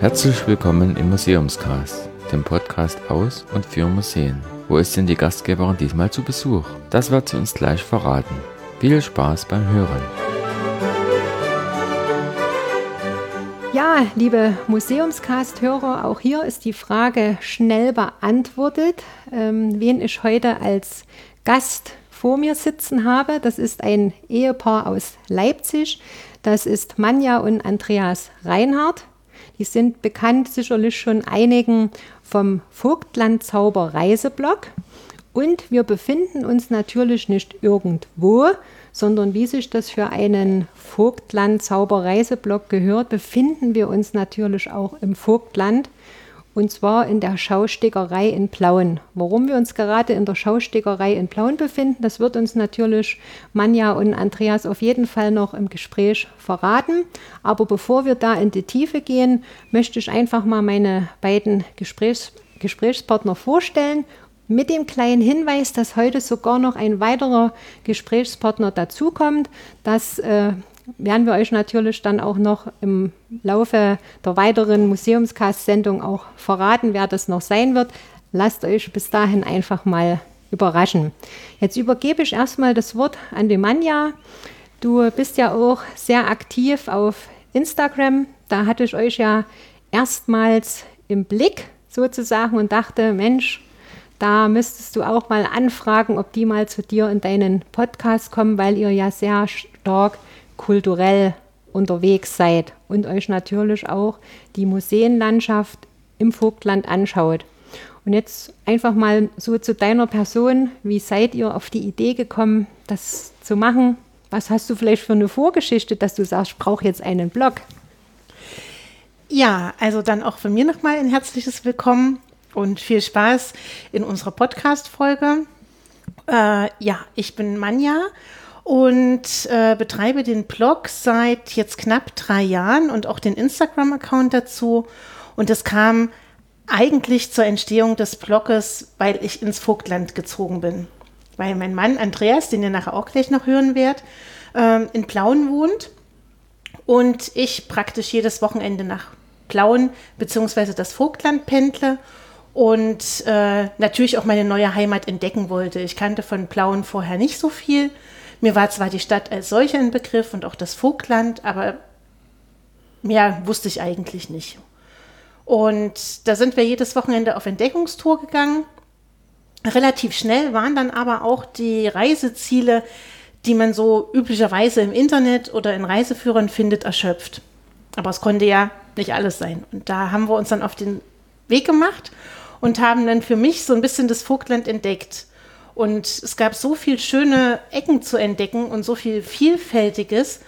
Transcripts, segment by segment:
Herzlich willkommen im Museumscast, dem Podcast aus und für Museen. Wo ist denn die Gastgeberin diesmal zu Besuch? Das wird sie uns gleich verraten. Viel Spaß beim Hören. Ja, liebe Museumscast-Hörer, auch hier ist die Frage schnell beantwortet. Ähm, wen ich heute als Gast vor mir sitzen habe, das ist ein Ehepaar aus Leipzig. Das ist Manja und Andreas Reinhardt. Die sind bekannt sicherlich schon einigen vom Vogtland Zauber Reiseblog. Und wir befinden uns natürlich nicht irgendwo, sondern wie sich das für einen Vogtland Zauber Reiseblog gehört, befinden wir uns natürlich auch im Vogtland und zwar in der Schaustickerei in Plauen. Warum wir uns gerade in der Schaustickerei in Plauen befinden, das wird uns natürlich Manja und Andreas auf jeden Fall noch im Gespräch verraten. Aber bevor wir da in die Tiefe gehen, möchte ich einfach mal meine beiden Gesprächs Gesprächspartner vorstellen mit dem kleinen Hinweis, dass heute sogar noch ein weiterer Gesprächspartner dazukommt. Das äh, werden wir euch natürlich dann auch noch im Laufe der weiteren Museumscast-Sendung auch verraten, wer das noch sein wird. Lasst euch bis dahin einfach mal überraschen. Jetzt übergebe ich erstmal das Wort an die Manja. Du bist ja auch sehr aktiv auf Instagram. Da hatte ich euch ja erstmals im Blick sozusagen und dachte, Mensch, da müsstest du auch mal anfragen, ob die mal zu dir in deinen Podcast kommen, weil ihr ja sehr stark kulturell unterwegs seid und euch natürlich auch die Museenlandschaft im Vogtland anschaut. Und jetzt einfach mal so zu deiner Person, wie seid ihr auf die Idee gekommen, das zu machen? Was hast du vielleicht für eine Vorgeschichte, dass du sagst, ich brauche jetzt einen Blog? Ja, also dann auch von mir nochmal ein herzliches Willkommen und viel Spaß in unserer Podcast-Folge. Äh, ja, ich bin Manja und äh, betreibe den Blog seit jetzt knapp drei Jahren und auch den Instagram-Account dazu. Und es kam eigentlich zur Entstehung des Blogs, weil ich ins Vogtland gezogen bin. Weil mein Mann Andreas, den ihr nachher auch gleich noch hören werdet, äh, in Plauen wohnt und ich praktisch jedes Wochenende nach Plauen bzw. das Vogtland pendle und äh, natürlich auch meine neue Heimat entdecken wollte. Ich kannte von Plauen vorher nicht so viel mir war zwar die Stadt als solche ein Begriff und auch das Vogtland, aber mehr wusste ich eigentlich nicht. Und da sind wir jedes Wochenende auf Entdeckungstour gegangen. Relativ schnell waren dann aber auch die Reiseziele, die man so üblicherweise im Internet oder in Reiseführern findet, erschöpft. Aber es konnte ja nicht alles sein. Und da haben wir uns dann auf den Weg gemacht und haben dann für mich so ein bisschen das Vogtland entdeckt. Und es gab so viele schöne Ecken zu entdecken und so viel Vielfältiges.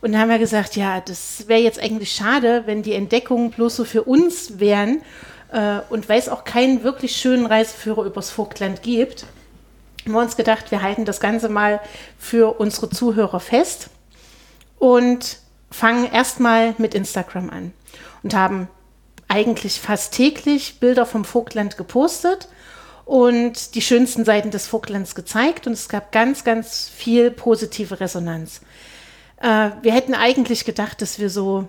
Und da haben wir gesagt, ja, das wäre jetzt eigentlich schade, wenn die Entdeckungen bloß so für uns wären. Äh, und weil es auch keinen wirklich schönen Reiseführer übers Vogtland gibt, haben wir uns gedacht, wir halten das Ganze mal für unsere Zuhörer fest und fangen erstmal mit Instagram an und haben eigentlich fast täglich Bilder vom Vogtland gepostet und die schönsten Seiten des Vogtlands gezeigt und es gab ganz, ganz viel positive Resonanz. Äh, wir hätten eigentlich gedacht, dass wir so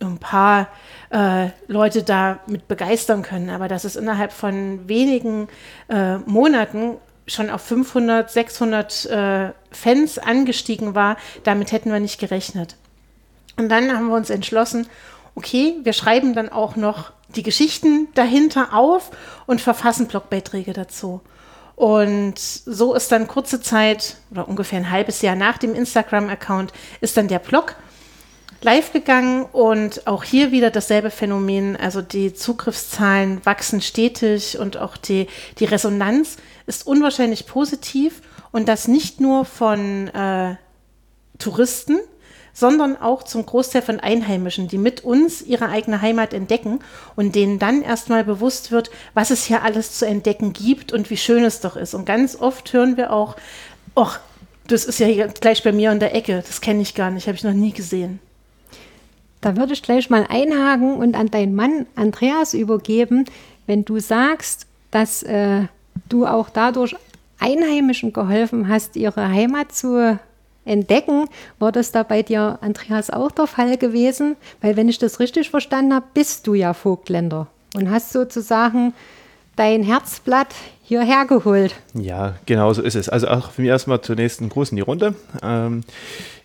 ein paar äh, Leute damit begeistern können, aber dass es innerhalb von wenigen äh, Monaten schon auf 500, 600 äh, Fans angestiegen war, damit hätten wir nicht gerechnet. Und dann haben wir uns entschlossen, okay, wir schreiben dann auch noch die Geschichten dahinter auf und verfassen Blogbeiträge dazu. Und so ist dann kurze Zeit oder ungefähr ein halbes Jahr nach dem Instagram-Account ist dann der Blog live gegangen und auch hier wieder dasselbe Phänomen. Also die Zugriffszahlen wachsen stetig und auch die, die Resonanz ist unwahrscheinlich positiv und das nicht nur von äh, Touristen, sondern auch zum Großteil von Einheimischen, die mit uns ihre eigene Heimat entdecken und denen dann erstmal bewusst wird, was es hier alles zu entdecken gibt und wie schön es doch ist. Und ganz oft hören wir auch, ach, das ist ja hier gleich bei mir in der Ecke, das kenne ich gar nicht, habe ich noch nie gesehen. Da würde ich gleich mal einhaken und an deinen Mann Andreas übergeben, wenn du sagst, dass äh, du auch dadurch Einheimischen geholfen hast, ihre Heimat zu entdecken. War das da bei dir, Andreas, auch der Fall gewesen? Weil wenn ich das richtig verstanden habe, bist du ja Vogtländer und hast sozusagen dein Herzblatt hierher geholt. Ja, genau so ist es. Also auch für mich erstmal zunächst einen Gruß in die Runde. Ähm,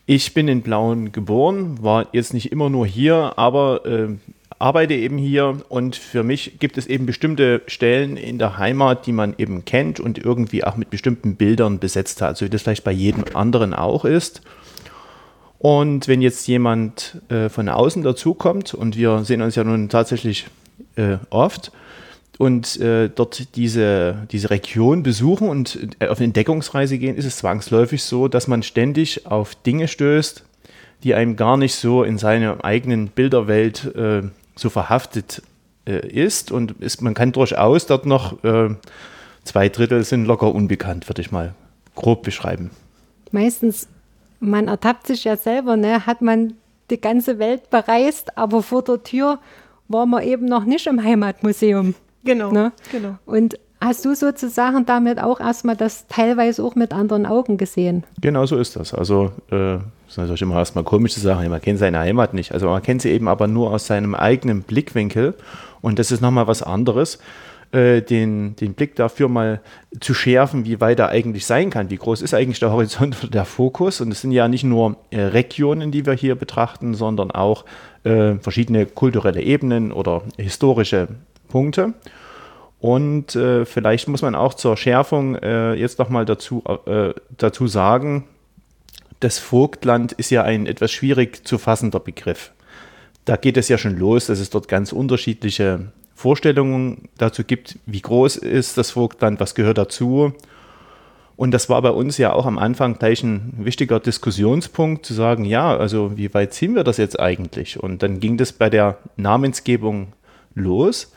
ich bin in Blauen geboren, war jetzt nicht immer nur hier, aber äh, arbeite eben hier und für mich gibt es eben bestimmte Stellen in der Heimat, die man eben kennt und irgendwie auch mit bestimmten Bildern besetzt hat, so wie das vielleicht bei jedem anderen auch ist. Und wenn jetzt jemand äh, von außen dazukommt und wir sehen uns ja nun tatsächlich äh, oft und äh, dort diese, diese Region besuchen und äh, auf eine Entdeckungsreise gehen, ist es zwangsläufig so, dass man ständig auf Dinge stößt, die einem gar nicht so in seiner eigenen Bilderwelt äh, so verhaftet äh, ist. Und ist, man kann durchaus dort noch, äh, zwei Drittel sind locker unbekannt, würde ich mal grob beschreiben. Meistens, man ertappt sich ja selber, ne? hat man die ganze Welt bereist, aber vor der Tür war man eben noch nicht im Heimatmuseum. Genau, ne? genau. Und hast du sozusagen damit auch erstmal das teilweise auch mit anderen Augen gesehen? Genau so ist das. Also äh, das ist natürlich immer erstmal komische Sachen. Man kennt seine Heimat nicht. Also man kennt sie eben aber nur aus seinem eigenen Blickwinkel. Und das ist nochmal was anderes, äh, den, den Blick dafür mal zu schärfen, wie weit er eigentlich sein kann. Wie groß ist eigentlich der Horizont oder der Fokus? Und es sind ja nicht nur äh, Regionen, die wir hier betrachten, sondern auch äh, verschiedene kulturelle Ebenen oder historische Punkte. Und äh, vielleicht muss man auch zur Schärfung äh, jetzt nochmal dazu, äh, dazu sagen, das Vogtland ist ja ein etwas schwierig zu fassender Begriff. Da geht es ja schon los, dass es dort ganz unterschiedliche Vorstellungen dazu gibt, wie groß ist das Vogtland, was gehört dazu. Und das war bei uns ja auch am Anfang gleich ein wichtiger Diskussionspunkt, zu sagen, ja, also wie weit ziehen wir das jetzt eigentlich? Und dann ging das bei der Namensgebung los.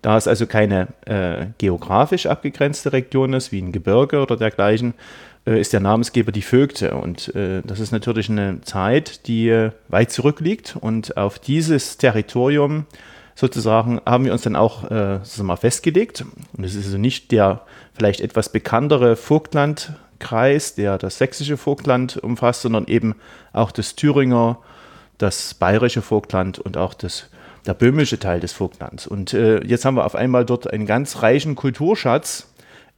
Da es also keine äh, geografisch abgegrenzte Region ist, wie ein Gebirge oder dergleichen, ist der Namensgeber die Vögte. Und äh, das ist natürlich eine Zeit, die äh, weit zurückliegt. Und auf dieses Territorium sozusagen haben wir uns dann auch äh, mal festgelegt. Und es ist also nicht der vielleicht etwas bekanntere Vogtlandkreis, der das sächsische Vogtland umfasst, sondern eben auch das Thüringer, das bayerische Vogtland und auch das der böhmische Teil des Vogtlands. Und äh, jetzt haben wir auf einmal dort einen ganz reichen Kulturschatz,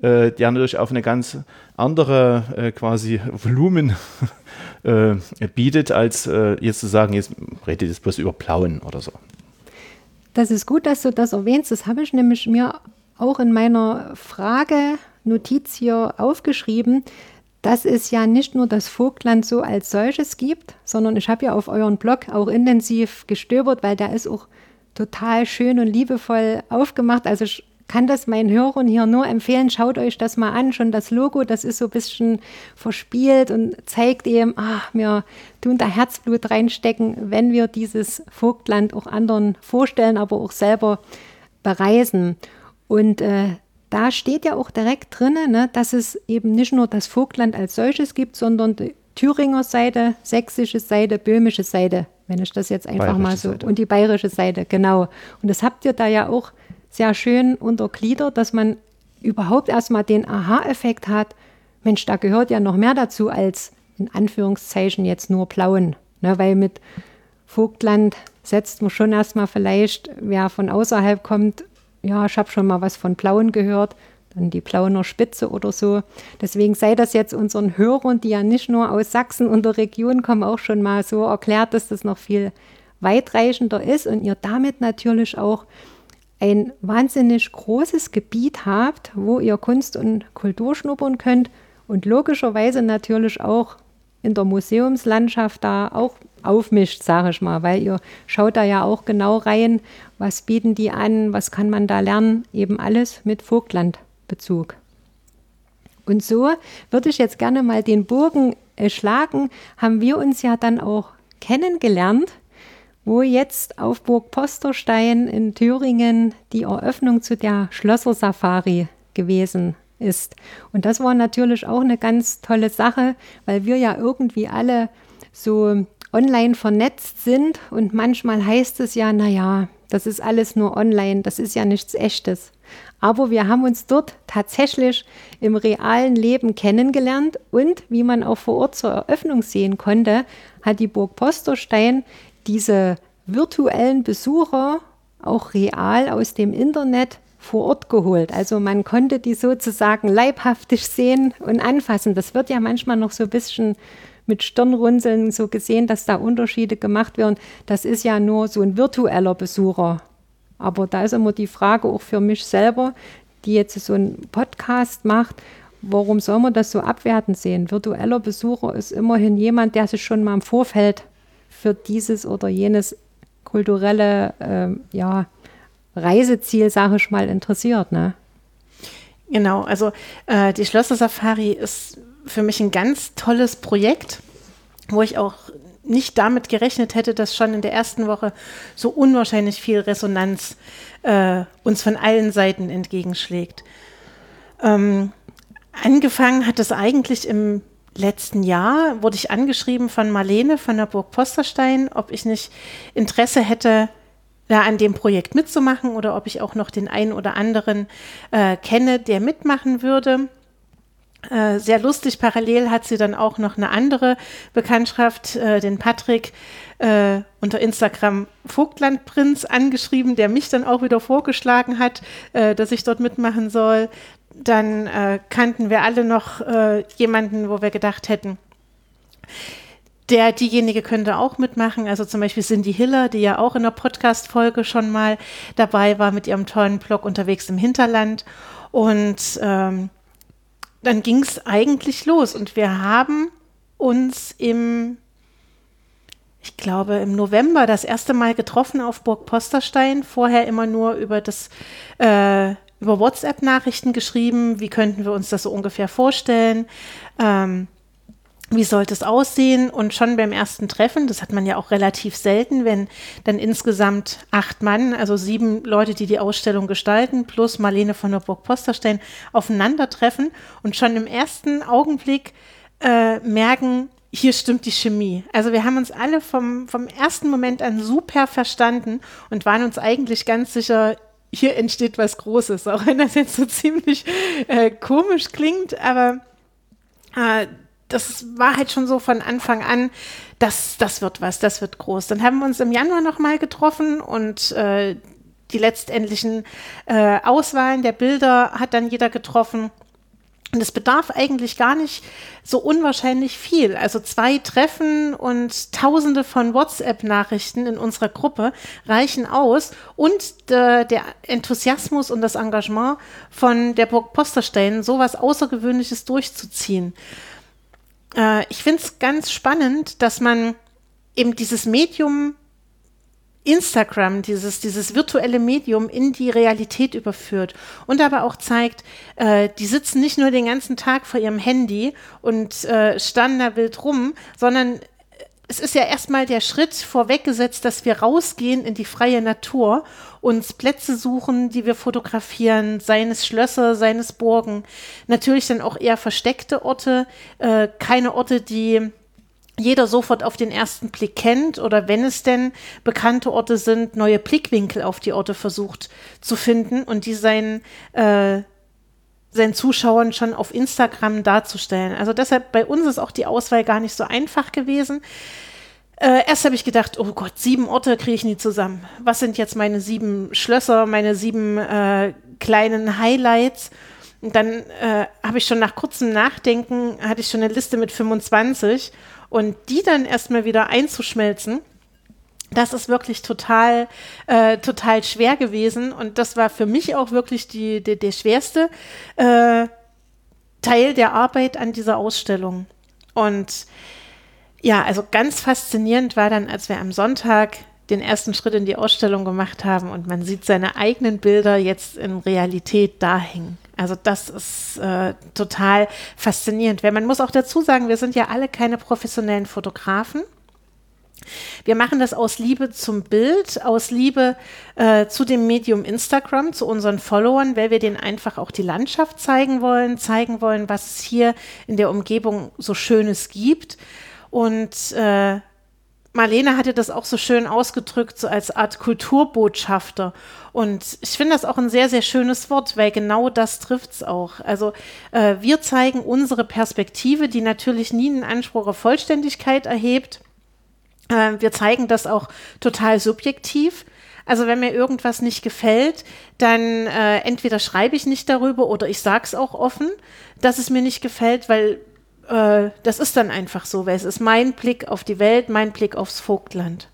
äh, der natürlich auf eine ganz andere äh, quasi Volumen äh, bietet, als äh, jetzt zu sagen, jetzt redet jetzt bloß über Plauen oder so. Das ist gut, dass du das erwähnst. Das habe ich nämlich mir auch in meiner Frage-Notiz hier aufgeschrieben, dass es ja nicht nur das Vogtland so als solches gibt, sondern ich habe ja auf euren Blog auch intensiv gestöbert, weil der ist auch total schön und liebevoll aufgemacht. Also ich kann das meinen Hörern hier nur empfehlen. Schaut euch das mal an. Schon das Logo, das ist so ein bisschen verspielt und zeigt eben, ach, wir tun da Herzblut reinstecken, wenn wir dieses Vogtland auch anderen vorstellen, aber auch selber bereisen. Und äh, da steht ja auch direkt drin, ne, dass es eben nicht nur das Vogtland als solches gibt, sondern die Thüringer Seite, sächsische Seite, böhmische Seite, wenn ich das jetzt einfach mal so, Seite. und die bayerische Seite, genau. Und das habt ihr da ja auch sehr schön untergliedert, dass man überhaupt erstmal den Aha-Effekt hat, Mensch, da gehört ja noch mehr dazu als in Anführungszeichen jetzt nur Plauen. Ne, weil mit Vogtland setzt man schon erstmal vielleicht, wer von außerhalb kommt, ja, ich habe schon mal was von Plauen gehört, dann die Plauener Spitze oder so. Deswegen sei das jetzt unseren Hörern, die ja nicht nur aus Sachsen und der Region kommen, auch schon mal so erklärt, dass das noch viel weitreichender ist und ihr damit natürlich auch ein wahnsinnig großes Gebiet habt, wo ihr Kunst und Kultur schnuppern könnt und logischerweise natürlich auch in der Museumslandschaft da auch aufmischt, sage ich mal, weil ihr schaut da ja auch genau rein, was bieten die an, was kann man da lernen, eben alles mit Vogtlandbezug. Und so würde ich jetzt gerne mal den Bogen äh, schlagen, haben wir uns ja dann auch kennengelernt, wo jetzt auf Burg Posterstein in Thüringen die Eröffnung zu der Schlösser-Safari gewesen ist. Und das war natürlich auch eine ganz tolle Sache, weil wir ja irgendwie alle so online vernetzt sind und manchmal heißt es ja, naja, Das ist alles nur online, das ist ja nichts Echtes. Aber wir haben uns dort tatsächlich im realen Leben kennengelernt und wie man auch vor Ort zur Eröffnung sehen konnte, hat die Burg Posterstein diese virtuellen Besucher auch real aus dem Internet vor Ort geholt. Also man konnte die sozusagen leibhaftig sehen und anfassen. Das wird ja manchmal noch so ein bisschen mit Stirnrunzeln so gesehen, dass da Unterschiede gemacht werden. Das ist ja nur so ein virtueller Besucher. Aber da ist immer die Frage auch für mich selber, die jetzt so einen Podcast macht, warum soll man das so abwertend sehen? Virtueller Besucher ist immerhin jemand, der sich schon mal im Vorfeld für dieses oder jenes kulturelle äh, ja, Reiseziel, sage ich mal, interessiert. Ne? Genau, also äh, die Schlösser-Safari ist für mich ein ganz tolles Projekt, wo ich auch nicht damit gerechnet hätte, dass schon in der ersten Woche so unwahrscheinlich viel Resonanz äh, uns von allen Seiten entgegenschlägt. Ähm, angefangen hat es eigentlich im letzten Jahr, wurde ich angeschrieben von Marlene von der Burg Posterstein, ob ich nicht Interesse hätte, da an dem Projekt mitzumachen oder ob ich auch noch den einen oder anderen äh, kenne, der mitmachen würde. Äh, sehr lustig, parallel hat sie dann auch noch eine andere Bekanntschaft, äh, den Patrick, äh, unter Instagram Vogtlandprinz angeschrieben, der mich dann auch wieder vorgeschlagen hat, äh, dass ich dort mitmachen soll. Dann äh, kannten wir alle noch jemanden, wo wir gedacht hätten, der, diejenige könnte auch mitmachen. Also zum Beispiel Cindy Hiller, die ja auch in der Podcast-Folge schon mal dabei war mit ihrem tollen Blog unterwegs im Hinterland. Und ähm, dann ging es eigentlich los. Und wir haben uns im, ich glaube, im November das erste Mal getroffen auf Burg Posterstein. Vorher immer nur über das äh, über WhatsApp-Nachrichten geschrieben. Wie könnten wir uns das so ungefähr vorstellen? Ähm, wie sollte es aussehen? Und schon beim ersten Treffen, das hat man ja auch relativ selten, wenn dann insgesamt acht Mann, also sieben Leute, die die Ausstellung gestalten, plus Marlene von der Burg Posterstein aufeinandertreffen und schon im ersten Augenblick äh, merken, hier stimmt die Chemie. Also wir haben uns alle vom, vom ersten Moment an super verstanden und waren uns eigentlich ganz sicher, hier entsteht was Großes, auch wenn das jetzt so ziemlich äh, komisch klingt, aber äh, das war halt schon so von Anfang an, das, das wird was, das wird groß. Dann haben wir uns im Januar nochmal getroffen und äh, die letztendlichen äh, Auswahlen der Bilder hat dann jeder getroffen. Und es bedarf eigentlich gar nicht so unwahrscheinlich viel. Also zwei Treffen und tausende von WhatsApp-Nachrichten in unserer Gruppe reichen aus. Und äh, der Enthusiasmus und das Engagement von der Burg Posterstein, sowas Außergewöhnliches durchzuziehen. Äh, ich finde es ganz spannend, dass man eben dieses Medium Instagram, dieses, dieses virtuelle Medium in die Realität überführt und aber auch zeigt, äh, die sitzen nicht nur den ganzen Tag vor ihrem Handy und äh, standen da wild rum, sondern es ist ja erstmal der Schritt vorweggesetzt, dass wir rausgehen in die freie Natur, uns Plätze suchen, die wir fotografieren, seines Schlösser, seines Burgen. Natürlich dann auch eher versteckte Orte, äh, keine Orte, die jeder sofort auf den ersten Blick kennt oder wenn es denn bekannte Orte sind, neue Blickwinkel auf die Orte versucht zu finden und die seinen äh, seinen Zuschauern schon auf Instagram darzustellen. Also deshalb bei uns ist auch die Auswahl gar nicht so einfach gewesen. Äh, erst habe ich gedacht, oh Gott, sieben Orte kriege ich nie zusammen. Was sind jetzt meine sieben Schlösser, meine sieben äh, kleinen Highlights? Und dann äh, habe ich schon nach kurzem Nachdenken, hatte ich schon eine Liste mit 25 und die dann erstmal wieder einzuschmelzen das ist wirklich total, äh, total schwer gewesen. Und das war für mich auch wirklich die, die der schwerste äh, Teil der Arbeit an dieser Ausstellung. Und ja, also ganz faszinierend war dann, als wir am Sonntag den ersten Schritt in die Ausstellung gemacht haben und man sieht seine eigenen Bilder jetzt in Realität da hängen. Also das ist äh, total faszinierend. Weil man muss auch dazu sagen, wir sind ja alle keine professionellen Fotografen. Wir machen das aus Liebe zum Bild, aus Liebe äh, zu dem Medium Instagram, zu unseren Followern, weil wir denen einfach auch die Landschaft zeigen wollen, zeigen wollen, was es hier in der Umgebung so Schönes gibt. Und äh, Marlene hatte das auch so schön ausgedrückt, so als Art Kulturbotschafter. Und ich finde das auch ein sehr, sehr schönes Wort, weil genau das trifft es auch. Also äh, wir zeigen unsere Perspektive, die natürlich nie einen Anspruch auf Vollständigkeit erhebt. Äh, wir zeigen das auch total subjektiv. Also wenn mir irgendwas nicht gefällt, dann äh, entweder schreibe ich nicht darüber oder ich sage es auch offen, dass es mir nicht gefällt, weil äh, das ist dann einfach so, weil es ist mein Blick auf die Welt, mein Blick aufs Vogtland.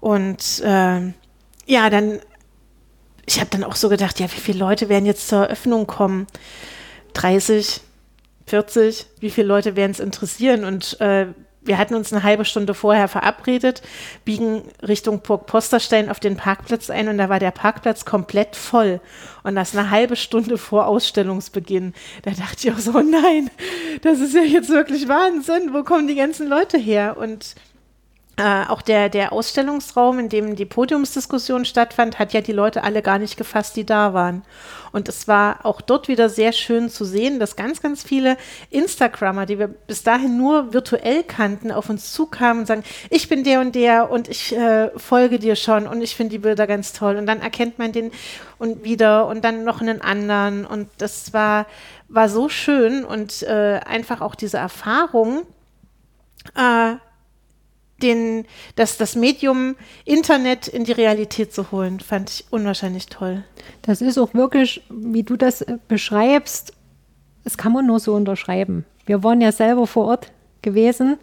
Und äh, ja, dann, ich habe dann auch so gedacht, ja, wie viele Leute werden jetzt zur Eröffnung kommen? 30, 40, wie viele Leute werden es interessieren? Und äh, wir hatten uns eine halbe Stunde vorher verabredet, biegen Richtung Burg Posterstein auf den Parkplatz ein und da war der Parkplatz komplett voll. Und das eine halbe Stunde vor Ausstellungsbeginn. Da dachte ich auch so, nein, das ist ja jetzt wirklich Wahnsinn. Wo kommen die ganzen Leute her? Und äh, auch der, der Ausstellungsraum, in dem die Podiumsdiskussion stattfand, hat ja die Leute alle gar nicht gefasst, die da waren. Und es war auch dort wieder sehr schön zu sehen, dass ganz, ganz viele Instagrammer, die wir bis dahin nur virtuell kannten, auf uns zukamen und sagen, ich bin der und der und ich äh, folge dir schon und ich finde die Bilder ganz toll. Und dann erkennt man den und wieder und dann noch einen anderen. Und das war, war so schön und äh, einfach auch diese Erfahrung, äh, den, das, das Medium Internet in die Realität zu holen, fand ich unwahrscheinlich toll. Das ist auch wirklich, wie du das äh, beschreibst, das kann man nur so unterschreiben. Wir waren ja selber vor Ort gewesen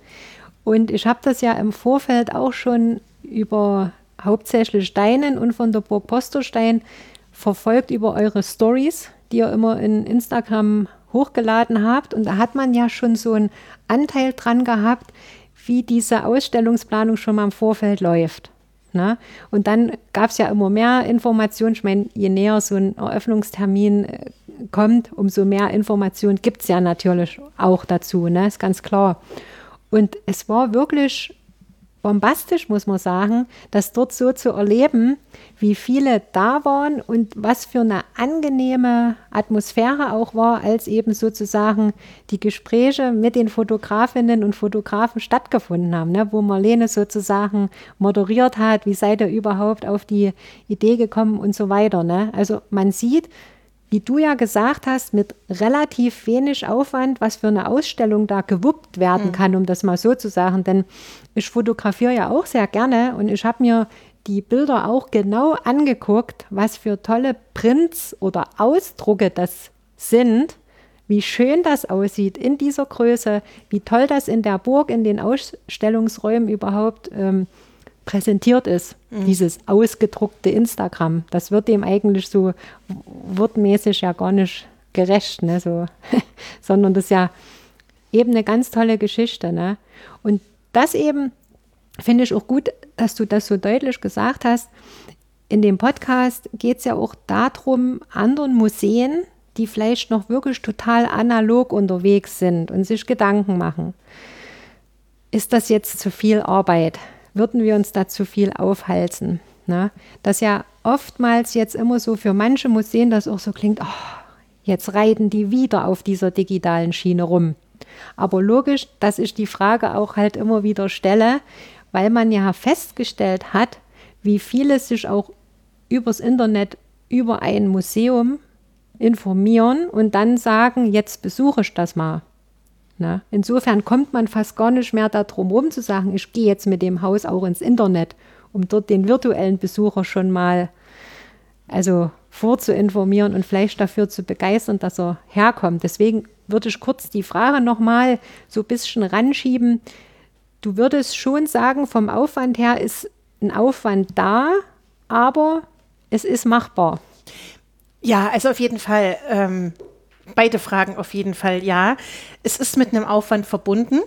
und ich habe das ja im Vorfeld auch schon über hauptsächlich Steinen und von der Burg Posterstein verfolgt über eure Stories, die ihr immer in Instagram hochgeladen habt. Und da hat man ja schon so einen Anteil dran gehabt, wie diese Ausstellungsplanung schon mal im Vorfeld läuft. Ne? Und dann gab es ja immer mehr Informationen. Ich meine, je näher so ein Eröffnungstermin äh, kommt, umso mehr Informationen gibt es ja natürlich auch dazu, ne? ist ganz klar. Und es war wirklich bombastisch, muss man sagen, das dort so zu erleben, wie viele da waren und was für eine angenehme Atmosphäre auch war, als eben sozusagen die Gespräche mit den Fotografinnen und Fotografen stattgefunden haben, ne, wo Marlene sozusagen moderiert hat, wie seid ihr überhaupt auf die Idee gekommen und so weiter. Ne? Also man sieht, wie du ja gesagt hast, mit relativ wenig Aufwand, was für eine Ausstellung da gewuppt werden mhm. kann, um das mal so zu sagen. Denn ich fotografiere ja auch sehr gerne und ich habe mir die Bilder auch genau angeguckt, was für tolle Prints oder Ausdrucke das sind, wie schön das aussieht in dieser Größe, wie toll das in der Burg, in den Ausstellungsräumen überhaupt ähm, präsentiert ist, mhm. dieses ausgedruckte Instagram. Das wird dem eigentlich so wortmäßig ja gar nicht gerecht, ne, so, sondern das ist ja eben eine ganz tolle Geschichte. Ne? Und das eben finde ich auch gut, dass du das so deutlich gesagt hast. In dem Podcast geht es ja auch darum, anderen Museen, die vielleicht noch wirklich total analog unterwegs sind und sich Gedanken machen. Ist das jetzt zu viel Arbeit? Würden wir uns da zu viel aufhalsen. Ne? Das ja oftmals jetzt immer so für manche Museen das auch so klingt, oh, jetzt reiten die wieder auf dieser digitalen Schiene rum. Aber logisch, dass ich die Frage auch halt immer wieder stelle, weil man ja festgestellt hat, wie viele sich auch übers Internet über ein Museum informieren und dann sagen, jetzt besuche ich das mal. Ne? Insofern kommt man fast gar nicht mehr darum rum zu sagen, ich gehe jetzt mit dem Haus auch ins Internet, um dort den virtuellen Besucher schon mal also vorzuinformieren und vielleicht dafür zu begeistern, dass er herkommt. Deswegen würde ich kurz die Frage nochmal so ein bisschen ranschieben. Du würdest schon sagen, vom Aufwand her ist ein Aufwand da, aber es ist machbar. Ja, also auf jeden Fall. Ähm, beide Fragen auf jeden Fall ja. Es ist mit einem Aufwand verbunden.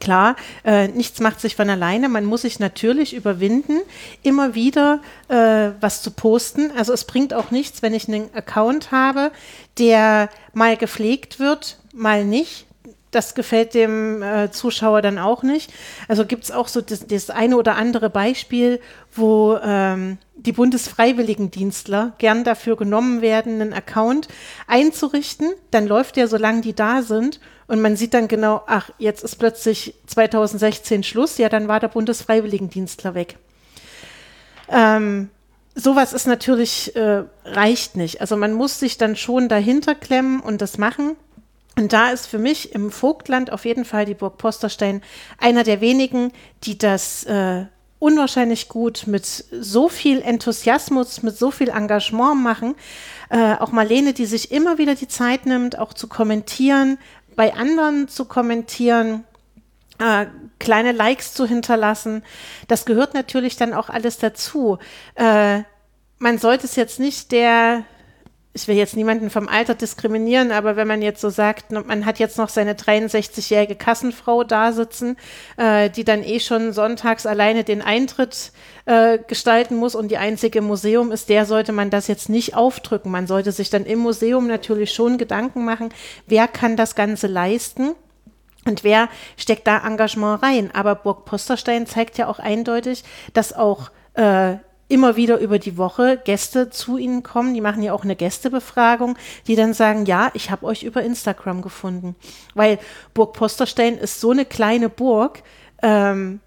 Klar, äh, nichts macht sich von alleine. Man muss sich natürlich überwinden, immer wieder äh, was zu posten. Also es bringt auch nichts, wenn ich einen Account habe, der mal gepflegt wird, mal nicht. Das gefällt dem äh, Zuschauer dann auch nicht. Also gibt es auch so das, das, eine oder andere Beispiel, wo ähm, die Bundesfreiwilligendienstler gern dafür genommen werden, einen Account einzurichten. Dann läuft der, solange die da sind. Und man sieht dann genau, ach, jetzt ist plötzlich 2016 Schluss. Ja, dann war der Bundesfreiwilligendienstler weg. Ähm, sowas ist natürlich, äh, reicht nicht. Also man muss sich dann schon dahinter klemmen und das machen. Und da ist für mich im Vogtland auf jeden Fall die Burg Posterstein einer der wenigen, die das äh, unwahrscheinlich gut mit so viel Enthusiasmus, mit so viel Engagement machen. Äh, auch Marlene, die sich immer wieder die Zeit nimmt, auch zu kommentieren, bei anderen zu kommentieren, äh, kleine Likes zu hinterlassen. Das gehört natürlich dann auch alles dazu. Äh, man sollte es jetzt nicht der ich will jetzt niemanden vom Alter diskriminieren, aber wenn man jetzt so sagt, man hat jetzt noch seine 63-jährige Kassenfrau da sitzen, äh, die dann eh schon sonntags alleine den Eintritt äh, gestalten muss und die einzige Museum ist, der sollte man das jetzt nicht aufdrücken. Man sollte sich dann im Museum natürlich schon Gedanken machen, wer kann das Ganze leisten. Und wer steckt da Engagement rein? Aber Burg Posterstein zeigt ja auch eindeutig, dass auch äh, immer wieder über die Woche Gäste zu ihnen kommen. Die machen ja auch eine Gästebefragung, die dann sagen, ja, ich habe euch über Instagram gefunden. Weil Burg Posterstein ist so eine kleine Burg, ähm,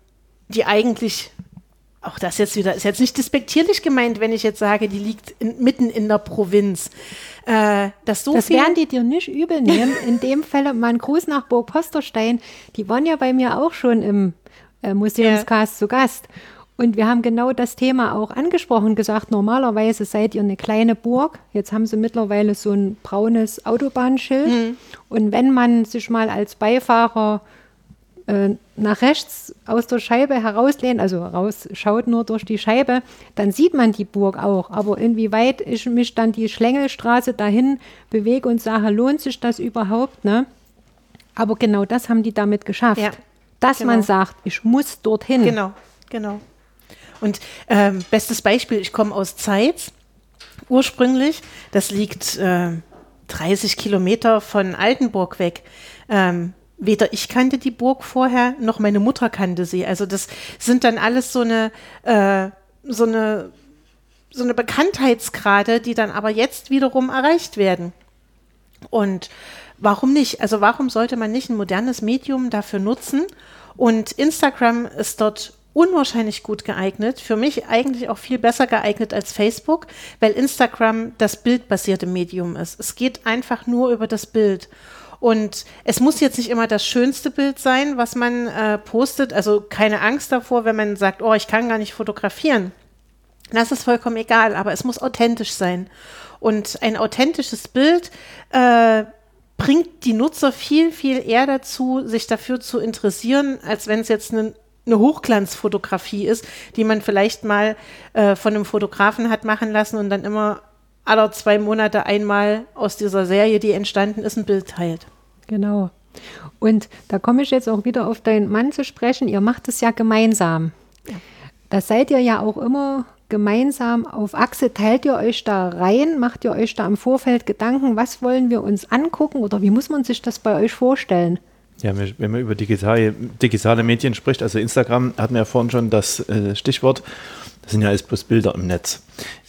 die eigentlich, auch das jetzt wieder, ist jetzt nicht despektierlich gemeint, wenn ich jetzt sage, die liegt in, mitten in der Provinz. Äh, das so das werden die dir nicht übel nehmen. in dem Fall mal ein Gruß nach Burg Posterstein. Die waren ja bei mir auch schon im äh, Museumscast ja. zu Gast. Und wir haben genau das Thema auch angesprochen, gesagt, normalerweise seid ihr eine kleine Burg. Jetzt haben sie mittlerweile so ein braunes Autobahnschild. Mhm. Und wenn man sich mal als Beifahrer äh, nach rechts aus der Scheibe herauslehnt, also rausschaut nur durch die Scheibe, dann sieht man die Burg auch. Aber inwieweit ich mich dann die Schlängelstraße dahin bewege und sage, lohnt sich das überhaupt? Ne? Aber genau das haben die damit geschafft. Ja, dass genau. man sagt, ich muss dorthin. Genau, genau. Und ähm, bestes Beispiel, ich komme aus Zeitz ursprünglich. Das liegt äh, 30 Kilometer von Altenburg weg. Ähm, weder ich kannte die Burg vorher, noch meine Mutter kannte sie. Also das sind dann alles so eine, äh, so eine, so eine Bekanntheitsgrade, die dann aber jetzt wiederum erreicht werden. Und warum nicht? Also warum sollte man nicht ein modernes Medium dafür nutzen? Und Instagram ist dort unwahrscheinlich gut geeignet. Für mich eigentlich auch viel besser geeignet als Facebook, weil Instagram das bildbasierte Medium ist. Es geht einfach nur über das Bild. Und es muss jetzt nicht immer das schönste Bild sein, was man äh, postet. Also keine Angst davor, wenn man sagt, oh, ich kann gar nicht fotografieren. Das ist vollkommen egal, aber es muss authentisch sein. Und ein authentisches Bild äh, bringt die Nutzer viel, viel eher dazu, sich dafür zu interessieren, als wenn es jetzt ein eine Hochglanzfotografie ist, die man vielleicht mal äh, von einem Fotografen hat machen lassen und dann immer alle zwei Monate einmal aus dieser Serie, die entstanden ist, ein Bild teilt. Genau. Und da komme ich jetzt auch wieder auf deinen Mann zu sprechen. Ihr macht es ja gemeinsam. Ja. Da seid ihr ja auch immer gemeinsam auf Achse. Teilt ihr euch da rein? Macht ihr euch da im Vorfeld Gedanken, was wollen wir uns angucken oder wie muss man sich das bei euch vorstellen? Ja, wenn man über digitale, digitale Medien spricht, also Instagram hatten wir ja vorhin schon das äh, Stichwort, das sind ja alles bloß Bilder im Netz.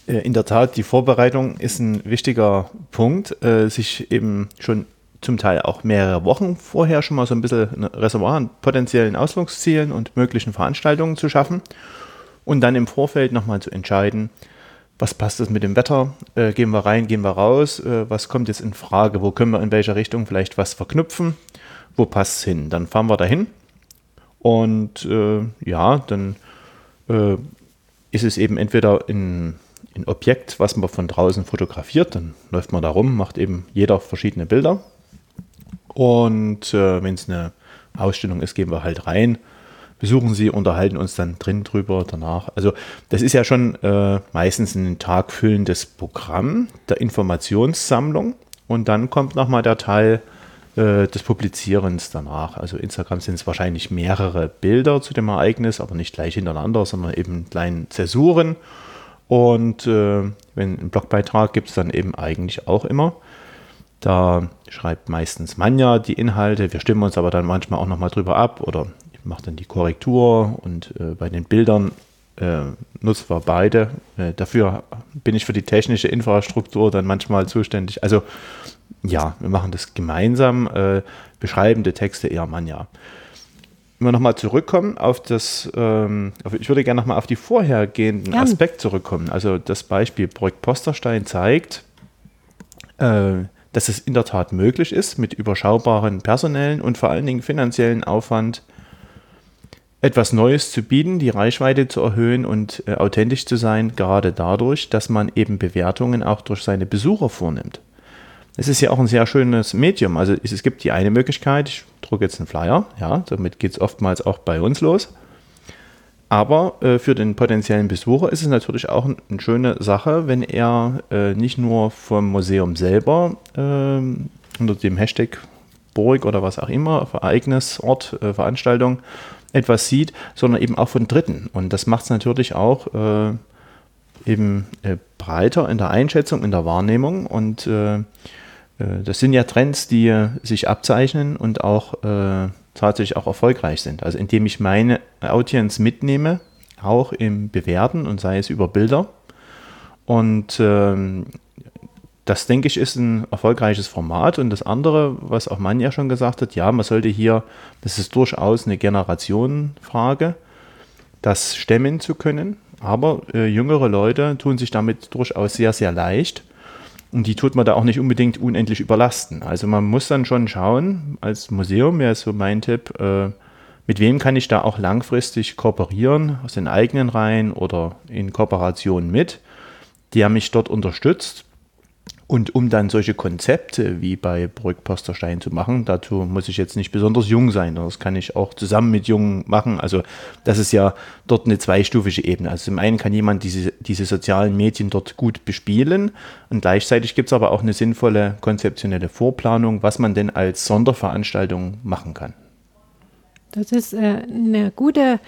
Äh, in der Tat, die Vorbereitung ist ein wichtiger Punkt, äh, sich eben schon zum Teil auch mehrere Wochen vorher schon mal so ein bisschen ein Reservoir an potenziellen Ausflugszielen und möglichen Veranstaltungen zu schaffen und dann im Vorfeld nochmal zu entscheiden, was passt das mit dem Wetter, gehen wir rein, gehen wir raus, was kommt jetzt in Frage, wo können wir in welcher Richtung vielleicht was verknüpfen wo passt es hin? Dann fahren wir dahin und äh, ja, dann äh, ist es eben entweder ein, ein Objekt, was man von draußen fotografiert, dann läuft man da rum, macht eben jeder verschiedene Bilder. Und äh, wenn es eine Ausstellung ist, gehen wir halt rein, besuchen sie, unterhalten uns dann drin drüber danach. Also das ist ja schon äh, meistens ein tagfüllendes Programm der Informationssammlung. Und dann kommt nochmal der Teil, äh, des Publizierens danach. Also Instagram sind es wahrscheinlich mehrere Bilder zu dem Ereignis, aber nicht gleich hintereinander, sondern eben kleine Zäsuren. Und äh, wenn ein Blogbeitrag gibt es dann eben eigentlich auch immer. Da schreibt meistens Manja die Inhalte. Wir stimmen uns aber dann manchmal auch nochmal drüber ab oder ich mache dann die Korrektur und äh, bei den Bildern äh, nutzen wir beide. Äh, dafür bin ich für die technische Infrastruktur dann manchmal zuständig. Also ja, wir machen das gemeinsam. Äh, beschreibende Texte eher Manja. Wenn wir nochmal zurückkommen auf das, ähm, ich würde gerne nochmal auf die vorhergehenden Gern. Aspekte zurückkommen. Also das Beispiel Projekt Posterstein zeigt, äh, dass es in der Tat möglich ist, mit überschaubaren personellen und vor allen Dingen finanziellen Aufwand etwas Neues zu bieten, die Reichweite zu erhöhen und äh, authentisch zu sein, gerade dadurch, dass man eben Bewertungen auch durch seine Besucher vornimmt. Es ist ja auch ein sehr schönes Medium. Also es, gibt die eine Möglichkeit, ich drucke jetzt einen Flyer, ja, damit geht es oftmals auch bei uns los. Aber äh, für den potenziellen Besucher ist es natürlich auch ein, eine schöne Sache, wenn er äh, nicht nur vom Museum selber äh, unter dem Hashtag Burg oder was auch immer, Ereignis, Ort, äh, Veranstaltung etwas sieht, sondern eben auch von Dritten. Und das macht es natürlich auch äh, eben äh, breiter in der Einschätzung, in der Wahrnehmung. Und das sind ja Trends, die sich abzeichnen und auch tatsächlich auch erfolgreich sind. Also indem ich meine Audience mitnehme, auch im Bewerten und sei es über Bilder. Und ähm, das, denke ich, ist ein erfolgreiches Format. Und das andere, was auch Mann ja schon gesagt hat, ja, man sollte hier, das ist durchaus eine Generationenfrage, das stemmen zu können. Aber äh, jüngere Leute tun sich damit durchaus sehr, sehr leicht. Und die tut man da auch nicht unbedingt unendlich überlasten. Also man muss dann schon schauen, als Museum wäre so mein Tipp, äh, mit wem kann ich da auch langfristig kooperieren, aus den eigenen Reihen oder in Kooperation mit, der mich dort unterstützt. Und um dann solche Konzepte wie bei Brück Posterstein zu machen, dazu muss ich jetzt nicht besonders jung sein. Das kann ich auch zusammen mit Jungen machen. Also das ist ja dort eine zweistufige Ebene. Also zum einen kann jemand diese, diese sozialen Medien dort gut bespielen und gleichzeitig gibt es aber auch eine sinnvolle konzeptionelle Vorplanung, was man denn als Sonderveranstaltung machen kann. Das ist äh, eine gute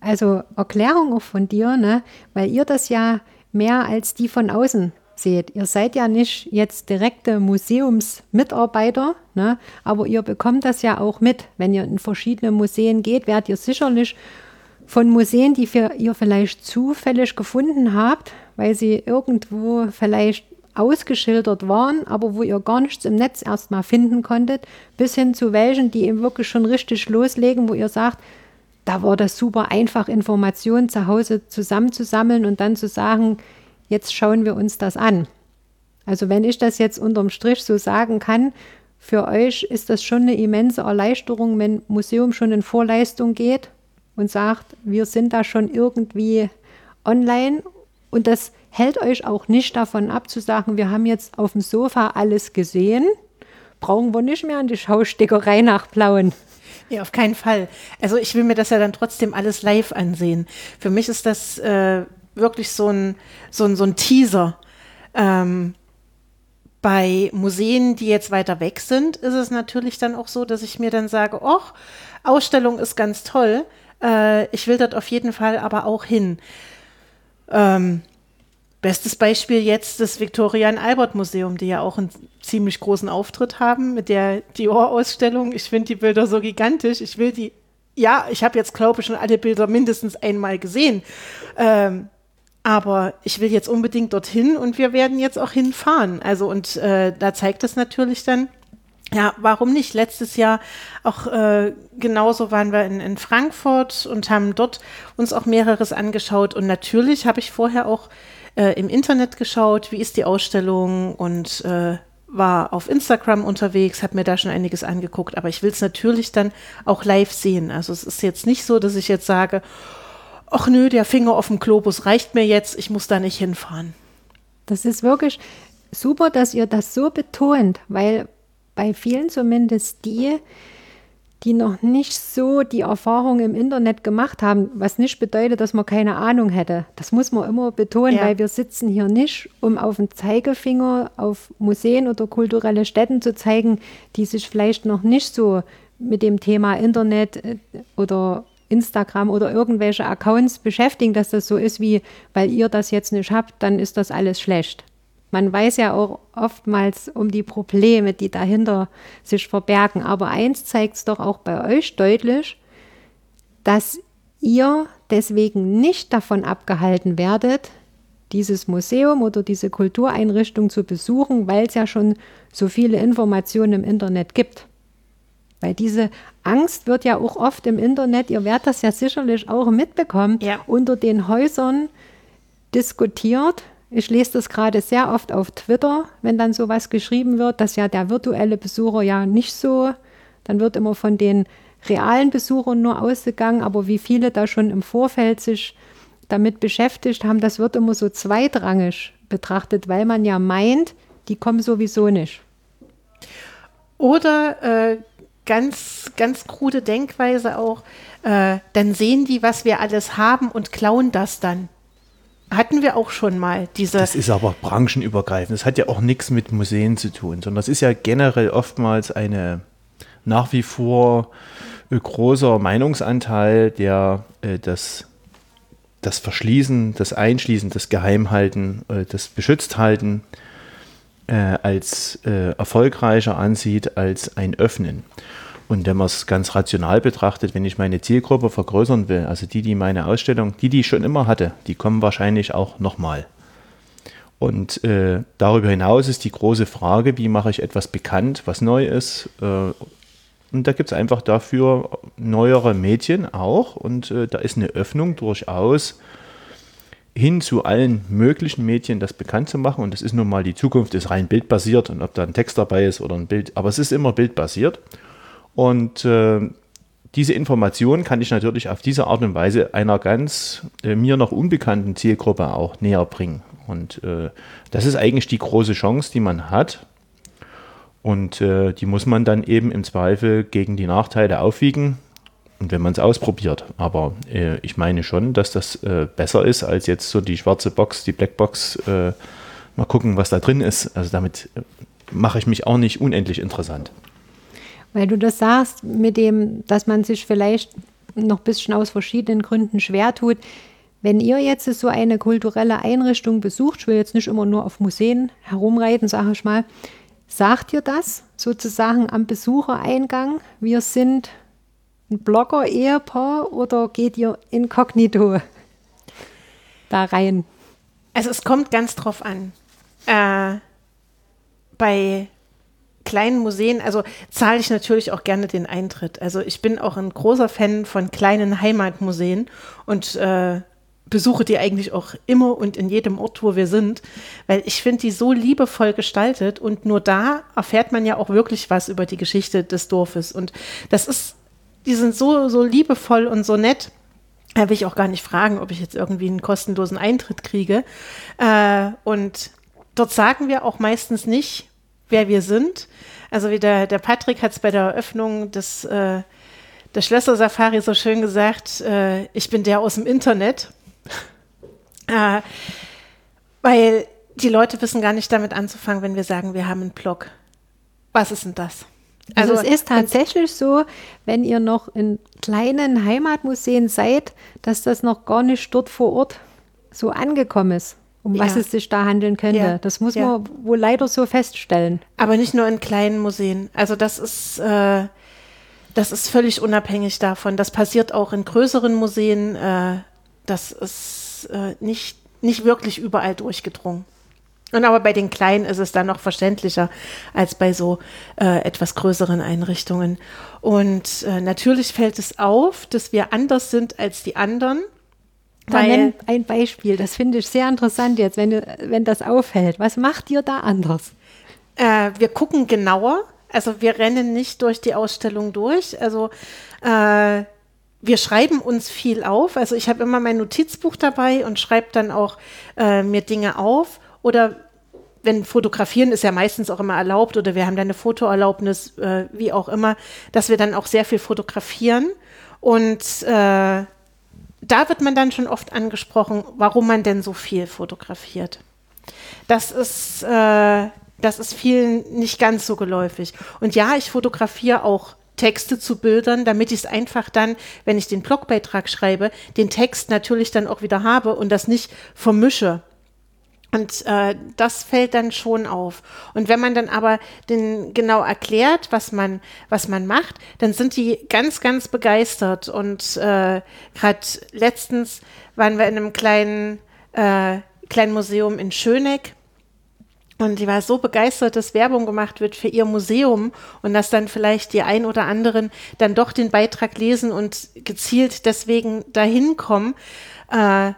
also Erklärung auch von dir, ne? weil ihr das ja mehr als die von außen seht. Ihr seid ja nicht jetzt direkte Museumsmitarbeiter, ne? aber ihr bekommt das ja auch mit. Wenn ihr in verschiedene Museen geht, werdet ihr sicherlich von Museen, die für ihr vielleicht zufällig gefunden habt, weil sie irgendwo vielleicht ausgeschildert waren, aber wo ihr gar nichts im Netz erstmal finden konntet, bis hin zu welchen, die eben wirklich schon richtig loslegen, wo ihr sagt, da war das super einfach, Informationen zu Hause zusammenzusammeln und dann zu sagen, jetzt schauen wir uns das an. Also wenn ich das jetzt unterm Strich so sagen kann, für euch ist das schon eine immense Erleichterung, wenn Museum schon in Vorleistung geht und sagt, wir sind da schon irgendwie online und das hält euch auch nicht davon ab zu sagen, wir haben jetzt auf dem Sofa alles gesehen, brauchen wir nicht mehr an die Schaustickerei nachplauen. Ja, auf keinen Fall. Also ich will mir das ja dann trotzdem alles live ansehen. Für mich ist das äh, wirklich so ein, so ein, so ein Teaser. Ähm, bei Museen, die jetzt weiter weg sind, ist es natürlich dann auch so, dass ich mir dann sage, oh, Ausstellung ist ganz toll. Äh, ich will dort auf jeden Fall aber auch hin. Ähm, bestes Beispiel jetzt das Victoria und Albert Museum, die ja auch einen ziemlich großen Auftritt haben mit der Dior-Ausstellung. Ich finde die Bilder so gigantisch. Ich will die, ja, ich habe jetzt, glaube ich, schon alle Bilder mindestens einmal gesehen. Ähm, aber ich will jetzt unbedingt dorthin und wir werden jetzt auch hinfahren. Also und äh, da zeigt es natürlich dann, ja, warum nicht? Letztes Jahr auch äh, genauso waren wir in, in Frankfurt und haben dort uns auch mehreres angeschaut. Und natürlich habe ich vorher auch äh, im Internet geschaut, wie ist die Ausstellung und äh, war auf Instagram unterwegs, habe mir da schon einiges angeguckt, aber ich will es natürlich dann auch live sehen. Also es ist jetzt nicht so, dass ich jetzt sage, ach nö, der Finger auf dem Globus reicht mir jetzt, ich muss da nicht hinfahren. Das ist wirklich super, dass ihr das so betont, weil bei vielen zumindest die, die noch nicht so die Erfahrung im Internet gemacht haben, was nicht bedeutet, dass man keine Ahnung hätte. Das muss man immer betonen, ja. weil wir sitzen hier nicht, um auf den Zeigefinger auf Museen oder kulturelle Stätten zu zeigen, die sich vielleicht noch nicht so mit dem Thema Internet äh, oder Instagram oder irgendwelche Accounts beschäftigen, dass das so ist wie, weil ihr das jetzt nicht habt, dann ist das alles schlecht. Man weiß ja auch oftmals um die Probleme, die dahinter sich verbergen. Aber eins zeigt es doch auch bei euch deutlich, dass ihr deswegen nicht davon abgehalten werdet, dieses Museum oder diese Kultureinrichtung zu besuchen, weil es ja schon so viele Informationen im Internet gibt. Weil diese Angst wird ja auch oft im Internet, ihr werdet das ja sicherlich auch mitbekommen, Ja. unter den Häusern diskutiert. Ich lese das gerade sehr oft auf Twitter, wenn dann sowas geschrieben wird, dass ja der virtuelle Besucher ja nicht so, dann wird immer von den realen Besuchern nur ausgegangen, aber wie viele da schon im Vorfeld sich damit beschäftigt haben, das wird immer so zweitrangig betrachtet, weil man ja meint, die kommen sowieso nicht. Oder äh, ganz, ganz krude Denkweise auch, äh, dann sehen die, was wir alles haben und klauen das dann. Hatten wir auch schon mal diese. Das ist aber branchenübergreifend. Das hat ja auch nichts mit Museen zu tun, sondern das ist ja generell oftmals eine nach wie vor äh, großer Meinungsanteil, der äh, das, das Verschließen, das Einschließen, das Geheimhalten, äh, das Beschützthalten äh, als äh, erfolgreicher ansieht als ein Öffnen. Und wenn man es ganz rational betrachtet, wenn ich meine Zielgruppe vergrößern will, also die, die meine Ausstellung, die, die ich schon immer hatte, die kommen wahrscheinlich auch nochmal. Und äh, darüber hinaus ist die große Frage, wie mache ich etwas bekannt, was neu ist. Äh, und da gibt es einfach dafür neuere Medien auch. Und äh, da ist eine Öffnung durchaus hin zu allen möglichen Medien das bekannt zu machen. Und das ist nun mal die Zukunft, ist rein bildbasiert. Und ob da ein Text dabei ist oder ein Bild, aber es ist immer bildbasiert. Und äh, diese Information kann ich natürlich auf diese Art und Weise einer ganz äh, mir noch unbekannten Zielgruppe auch näher bringen. Und äh, das ist eigentlich die große Chance, die man hat. Und äh, die muss man dann eben im Zweifel gegen die Nachteile aufwiegen. Und wenn man es ausprobiert. Aber äh, ich meine schon, dass das äh, besser ist als jetzt so die schwarze Box, die Blackbox. Äh, mal gucken, was da drin ist. Also damit äh, mache ich mich auch nicht unendlich interessant. Weil du das sagst, mit dem, dass man sich vielleicht noch ein bisschen aus verschiedenen Gründen schwer tut. Wenn ihr jetzt so eine kulturelle Einrichtung besucht, ich will jetzt nicht immer nur auf Museen herumreiten, sage ich mal, sagt ihr das sozusagen am Besuchereingang? Wir sind ein Blogger-Ehepaar oder geht ihr inkognito da rein? Also es kommt ganz drauf an. Äh, bei kleinen Museen, also zahle ich natürlich auch gerne den Eintritt. Also ich bin auch ein großer Fan von kleinen Heimatmuseen und äh, besuche die eigentlich auch immer und in jedem Ort, wo wir sind, weil ich finde die so liebevoll gestaltet und nur da erfährt man ja auch wirklich was über die Geschichte des Dorfes. Und das ist, die sind so, so liebevoll und so nett. Da will ich auch gar nicht fragen, ob ich jetzt irgendwie einen kostenlosen Eintritt kriege. Äh, und dort sagen wir auch meistens nicht, wer wir sind. Also wie der, der Patrick hat es bei der Eröffnung des, äh, der Schlösser-Safari so schön gesagt, äh, ich bin der aus dem Internet. Äh, weil die Leute wissen gar nicht damit anzufangen, wenn wir sagen, wir haben einen Blog. Was ist denn das? Also, es ist tatsächlich so, wenn ihr noch in kleinen Heimatmuseen seid, dass das noch gar nicht dort vor Ort so angekommen ist, um was Ja. es sich da handeln könnte. Ja. Das muss Ja. man wohl leider so feststellen. Aber nicht nur in kleinen Museen. Also das ist, äh, das ist völlig unabhängig davon. Das passiert auch in größeren Museen. Äh, das ist äh, nicht, nicht wirklich überall durchgedrungen. Und aber bei den kleinen ist es dann noch verständlicher als bei so äh, etwas größeren Einrichtungen. Und äh, natürlich fällt es auf, dass wir anders sind als die anderen. Da nenn ein Beispiel, das finde ich sehr interessant jetzt, wenn, du- wenn das auffällt. Was macht ihr da anders? Äh, wir gucken genauer. Also wir rennen nicht durch die Ausstellung durch. Also äh, wir schreiben uns viel auf. Also ich habe immer mein Notizbuch dabei und schreibe dann auch äh, mir Dinge auf. Oder wenn fotografieren ist ja meistens auch immer erlaubt oder wir haben dann eine Fotoerlaubnis, äh, wie auch immer, dass wir dann auch sehr viel fotografieren. Und äh, da wird man dann schon oft angesprochen, warum man denn so viel fotografiert. Das ist, äh, das ist vielen nicht ganz so geläufig. Und ja, ich fotografiere auch Texte zu Bildern, damit ich es einfach dann, wenn ich den Blogbeitrag schreibe, den Text natürlich dann auch wieder habe und das nicht vermische. Und äh, das fällt dann schon auf. Und wenn man dann aber den genau erklärt, was man, was man macht, dann sind die ganz, ganz begeistert. Und äh, gerade letztens waren wir in einem kleinen, äh, kleinen Museum in Schöneck. Und die war so begeistert, dass Werbung gemacht wird für ihr Museum und dass dann vielleicht die ein oder anderen dann doch den Beitrag lesen und gezielt deswegen dahin kommen. Äh,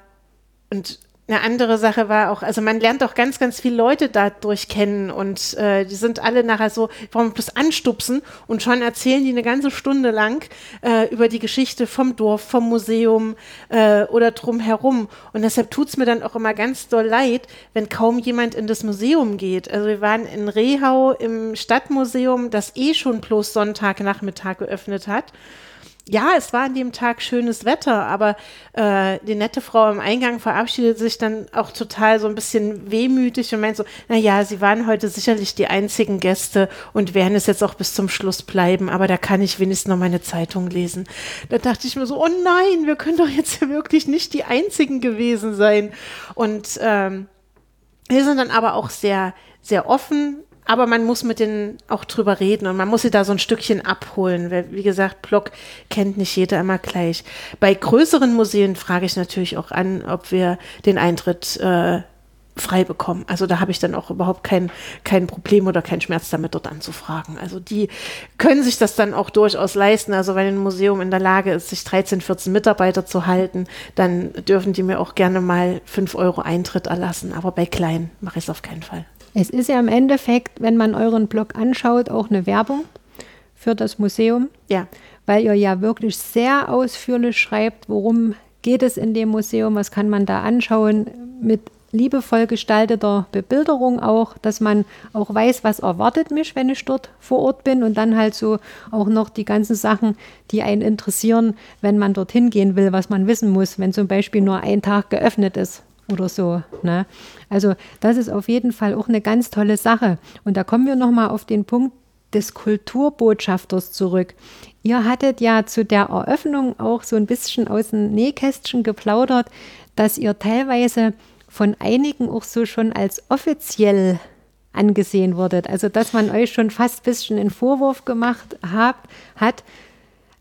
und eine andere Sache war auch, also man lernt auch ganz, ganz viele Leute dadurch kennen und äh, die sind alle nachher so, warum bloß anstupsen und schon erzählen die eine ganze Stunde lang äh, über die Geschichte vom Dorf, vom Museum äh, oder drumherum. Und deshalb tut's mir dann auch immer ganz doll leid, wenn kaum jemand in das Museum geht. Also wir waren in Rehau im Stadtmuseum, das eh schon bloß Sonntagnachmittag geöffnet hat ja, es war an dem Tag schönes Wetter, aber äh, die nette Frau am Eingang verabschiedet sich dann auch total so ein bisschen wehmütig und meint so, naja, sie waren heute sicherlich die einzigen Gäste und werden es jetzt auch bis zum Schluss bleiben, aber da kann ich wenigstens noch meine Zeitung lesen. Da dachte ich mir so, oh nein, wir können doch jetzt wirklich nicht die einzigen gewesen sein. Und ähm, wir sind dann aber auch sehr, sehr offen aber man muss mit denen auch drüber reden und man muss sie da so ein Stückchen abholen. Weil, wie gesagt, Block kennt nicht jeder immer gleich. Bei größeren Museen frage ich natürlich auch an, ob wir den Eintritt äh, frei bekommen. Also da habe ich dann auch überhaupt kein, kein Problem oder keinen Schmerz damit, dort anzufragen. Also die können sich das dann auch durchaus leisten. Also wenn ein Museum in der Lage ist, sich 13, 14 Mitarbeiter zu halten, dann dürfen die mir auch gerne mal 5 Euro Eintritt erlassen. Aber bei kleinen mache ich es auf keinen Fall. Es ist ja im Endeffekt, wenn man euren Blog anschaut, auch eine Werbung für das Museum. Ja. Weil ihr ja wirklich sehr ausführlich schreibt, worum geht es in dem Museum, was kann man da anschauen, mit liebevoll gestalteter Bebilderung auch, dass man auch weiß, was erwartet mich, wenn ich dort vor Ort bin und dann halt so auch noch die ganzen Sachen, die einen interessieren, wenn man dorthin gehen will, was man wissen muss, wenn zum Beispiel nur ein Tag geöffnet ist oder so. Ne? Also das ist auf jeden Fall auch eine ganz tolle Sache. Und da kommen wir nochmal auf den Punkt des Kulturbotschafters zurück. Ihr hattet ja zu der Eröffnung auch so ein bisschen aus dem Nähkästchen geplaudert, dass ihr teilweise von einigen auch so schon als offiziell angesehen wurdet. Also dass man euch schon fast ein bisschen einen Vorwurf gemacht habt, hat.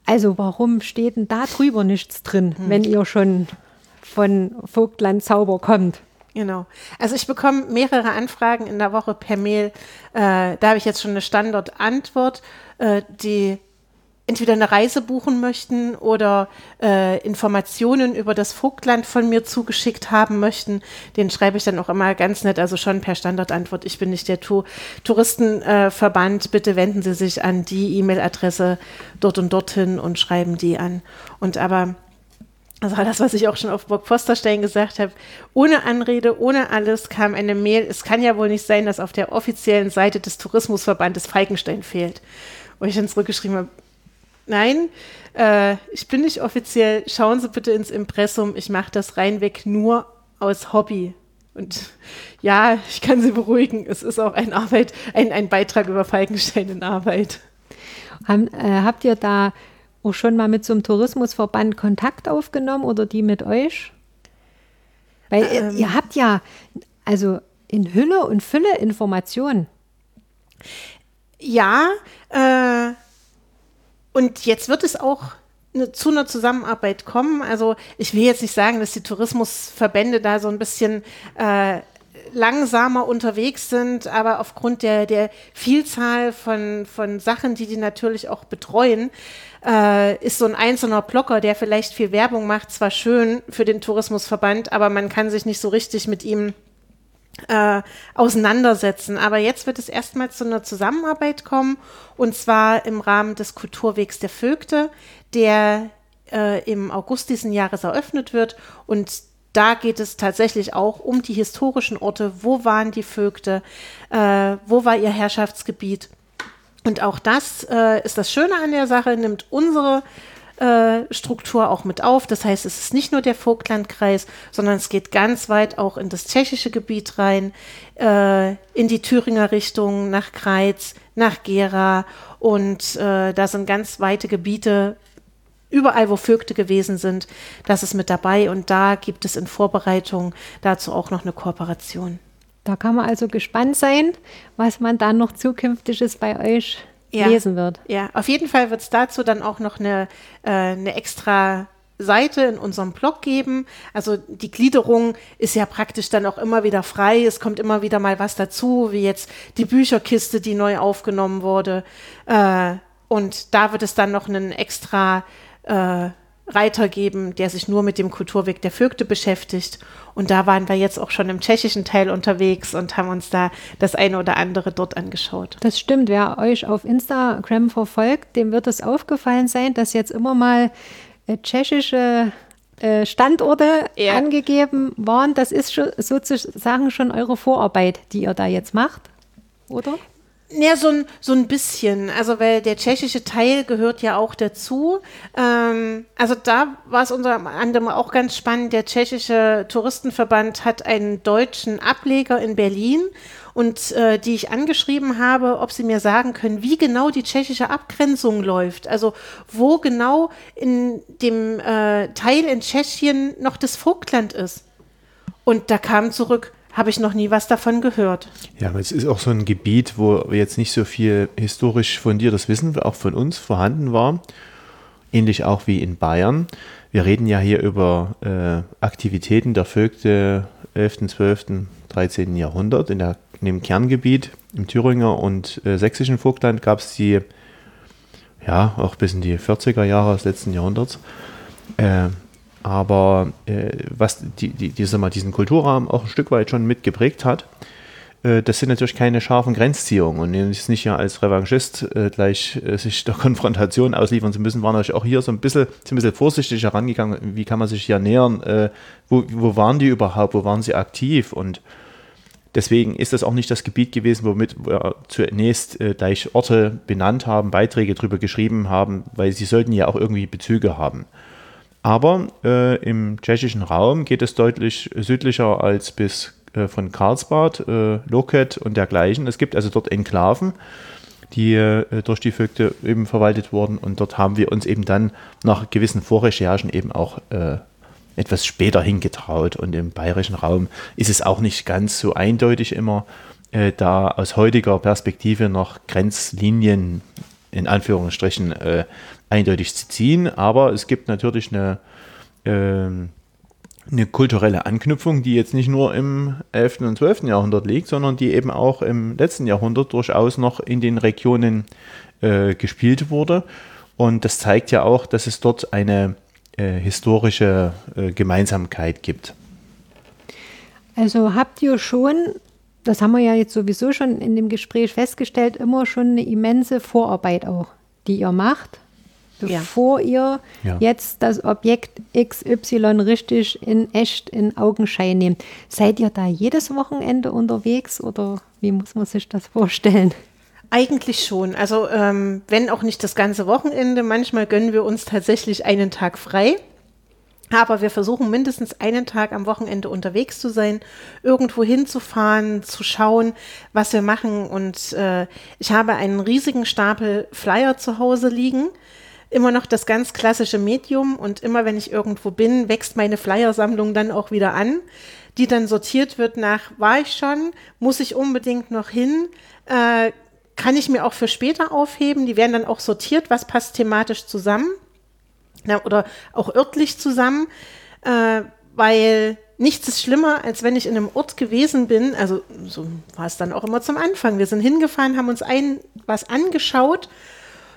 Also warum steht denn da drüber nichts drin, hm. wenn ihr schon von Vogtland Zauber kommt. Genau. Also ich bekomme mehrere Anfragen in der Woche per Mail. Äh, da habe ich jetzt schon eine Standortantwort, äh, die entweder eine Reise buchen möchten oder äh, Informationen über das Vogtland von mir zugeschickt haben möchten. Den schreibe ich dann auch immer ganz nett, also schon per Standardantwort. Ich bin nicht der tu Touristenverband. Bitte wenden Sie sich an die E-Mail-Adresse dort und dorthin und schreiben die an. Und aber also das, was ich auch schon auf Burg Posterstein gesagt habe, ohne Anrede, ohne alles kam eine Mail. Es kann ja wohl nicht sein, dass auf der offiziellen Seite des Tourismusverbandes Falkenstein fehlt. Wo ich dann zurückgeschrieben habe, nein, äh, ich bin nicht offiziell, schauen Sie bitte ins Impressum, ich mache das reinweg nur aus Hobby. Und ja, ich kann Sie beruhigen, es ist auch ein Arbeit, ein, ein Beitrag über Falkenstein in Arbeit. Haben, äh, habt ihr da auch schon mal mit so einem Tourismusverband Kontakt aufgenommen oder die mit euch? Weil ähm, ihr habt ja also in Hülle und Fülle Informationen. Ja, äh, und jetzt wird es auch eine, zu einer Zusammenarbeit kommen. Also ich will jetzt nicht sagen, dass die Tourismusverbände da so ein bisschen äh, langsamer unterwegs sind, aber aufgrund der, der Vielzahl von, von Sachen, die die natürlich auch betreuen, äh, ist so ein einzelner Blocker, der vielleicht viel Werbung macht, zwar schön für den Tourismusverband, aber man kann sich nicht so richtig mit ihm äh, auseinandersetzen. Aber jetzt wird es erstmal zu einer Zusammenarbeit kommen und zwar im Rahmen des Kulturwegs der Vögte, der äh, im August diesen Jahres eröffnet wird und da geht es tatsächlich auch um die historischen Orte. Wo waren die Vögte? Äh, wo war ihr Herrschaftsgebiet? Und auch das äh, ist das Schöne an der Sache, nimmt unsere äh, Struktur auch mit auf. Das heißt, es ist nicht nur der Vogtlandkreis, sondern es geht ganz weit auch in das tschechische Gebiet rein, äh, in die Thüringer Richtung, nach Kreiz, nach Gera. Und äh, da sind ganz weite Gebiete überall, wo Vögte gewesen sind, das ist mit dabei und da gibt es in Vorbereitung dazu auch noch eine Kooperation. Da kann man also gespannt sein, was man dann noch zukünftiges bei euch Ja. lesen wird. Ja, auf jeden Fall wird es dazu dann auch noch eine, äh, eine extra Seite in unserem Blog geben. Also die Gliederung ist ja praktisch dann auch immer wieder frei. Es kommt immer wieder mal was dazu, wie jetzt die Bücherkiste, die neu aufgenommen wurde. Äh, und da wird es dann noch einen extra äh, Reiter geben, der sich nur mit dem Kulturweg der Vögte beschäftigt. Und da waren wir jetzt auch schon im tschechischen Teil unterwegs und haben uns da das eine oder andere dort angeschaut. Das stimmt. Wer euch auf Instagram verfolgt, dem wird es aufgefallen sein, dass jetzt immer mal äh, tschechische äh, Standorte Ja. angegeben waren. Das ist schon, sozusagen schon eure Vorarbeit, die ihr da jetzt macht, oder? Ja, so ein, so ein bisschen. Also, weil der tschechische Teil gehört ja auch dazu. Ähm, also, da war es unter anderem auch ganz spannend. Der tschechische Touristenverband hat einen deutschen Ableger in Berlin und äh, die ich angeschrieben habe, ob sie mir sagen können, wie genau die tschechische Abgrenzung läuft. Also, wo genau in dem äh, Teil in Tschechien noch das Vogtland ist. Und da kam zurück, habe ich noch nie was davon gehört. Ja, aber es ist auch so ein Gebiet, wo jetzt nicht so viel historisch fundiertes Wissen auch von uns vorhanden war. Ähnlich auch wie in Bayern. Wir reden ja hier über äh, Aktivitäten der Vögte 11., 12., 13. Jahrhundert. In, der, in dem Kerngebiet im Thüringer und äh, sächsischen Vogtland gab es die, ja, auch bis in die 40er Jahre des letzten Jahrhunderts. Äh, aber äh, was die, die, die, mal, diesen Kulturrahmen auch ein Stück weit schon mitgeprägt hat, äh, das sind natürlich keine scharfen Grenzziehungen. Und jetzt nicht ja als Revanchist äh, gleich äh, sich der Konfrontation ausliefern zu müssen, war natürlich auch hier so ein bisschen, ein bisschen vorsichtig herangegangen. Wie kann man sich hier nähern? Äh, wo, wo waren die überhaupt? Wo waren sie aktiv? Und Deswegen ist das auch nicht das Gebiet gewesen, womit wir zunächst äh, gleich Orte benannt haben, Beiträge darüber geschrieben haben, weil sie sollten ja auch irgendwie Bezüge haben. Aber äh, im tschechischen Raum geht es deutlich südlicher als bis äh, von Karlsbad, äh, Loket und dergleichen. Es gibt also dort Enklaven, die äh, durch die Vögte eben verwaltet wurden. Und dort haben wir uns eben dann nach gewissen Vorrecherchen eben auch äh, etwas später hingetraut. Und im bayerischen Raum ist es auch nicht ganz so eindeutig immer, äh, da aus heutiger Perspektive noch Grenzlinien in Anführungsstrichen äh, eindeutig zu ziehen. Aber es gibt natürlich eine, ähm, eine kulturelle Anknüpfung, die jetzt nicht nur im 11. und 12. Jahrhundert liegt, sondern die eben auch im letzten Jahrhundert durchaus noch in den Regionen äh, gespielt wurde. Und das zeigt ja auch, dass es dort eine äh, historische äh, Gemeinsamkeit gibt. Also habt ihr schon, das haben wir ja jetzt sowieso schon in dem Gespräch festgestellt, immer schon eine immense Vorarbeit auch, die ihr macht, Ja. bevor ihr Ja. jetzt das Objekt XY richtig in echt in Augenschein nehmt. Seid ihr da jedes Wochenende unterwegs oder wie muss man sich das vorstellen? Eigentlich schon. Also ähm, wenn auch nicht das ganze Wochenende, manchmal gönnen wir uns tatsächlich einen Tag frei. Aber wir versuchen mindestens einen Tag am Wochenende unterwegs zu sein, irgendwo hinzufahren, zu schauen, was wir machen. Und äh, ich habe einen riesigen Stapel Flyer zu Hause liegen. Immer noch das ganz klassische Medium. Und immer wenn ich irgendwo bin, wächst meine Flyersammlung dann auch wieder an, die dann sortiert wird nach, war ich schon, muss ich unbedingt noch hin, äh, kann ich mir auch für später aufheben. Die werden dann auch sortiert, was passt thematisch zusammen na, oder auch örtlich zusammen, äh, weil nichts ist schlimmer, als wenn ich in einem Ort gewesen bin. Also so war es dann auch immer zum Anfang. Wir sind hingefahren, haben uns ein was angeschaut.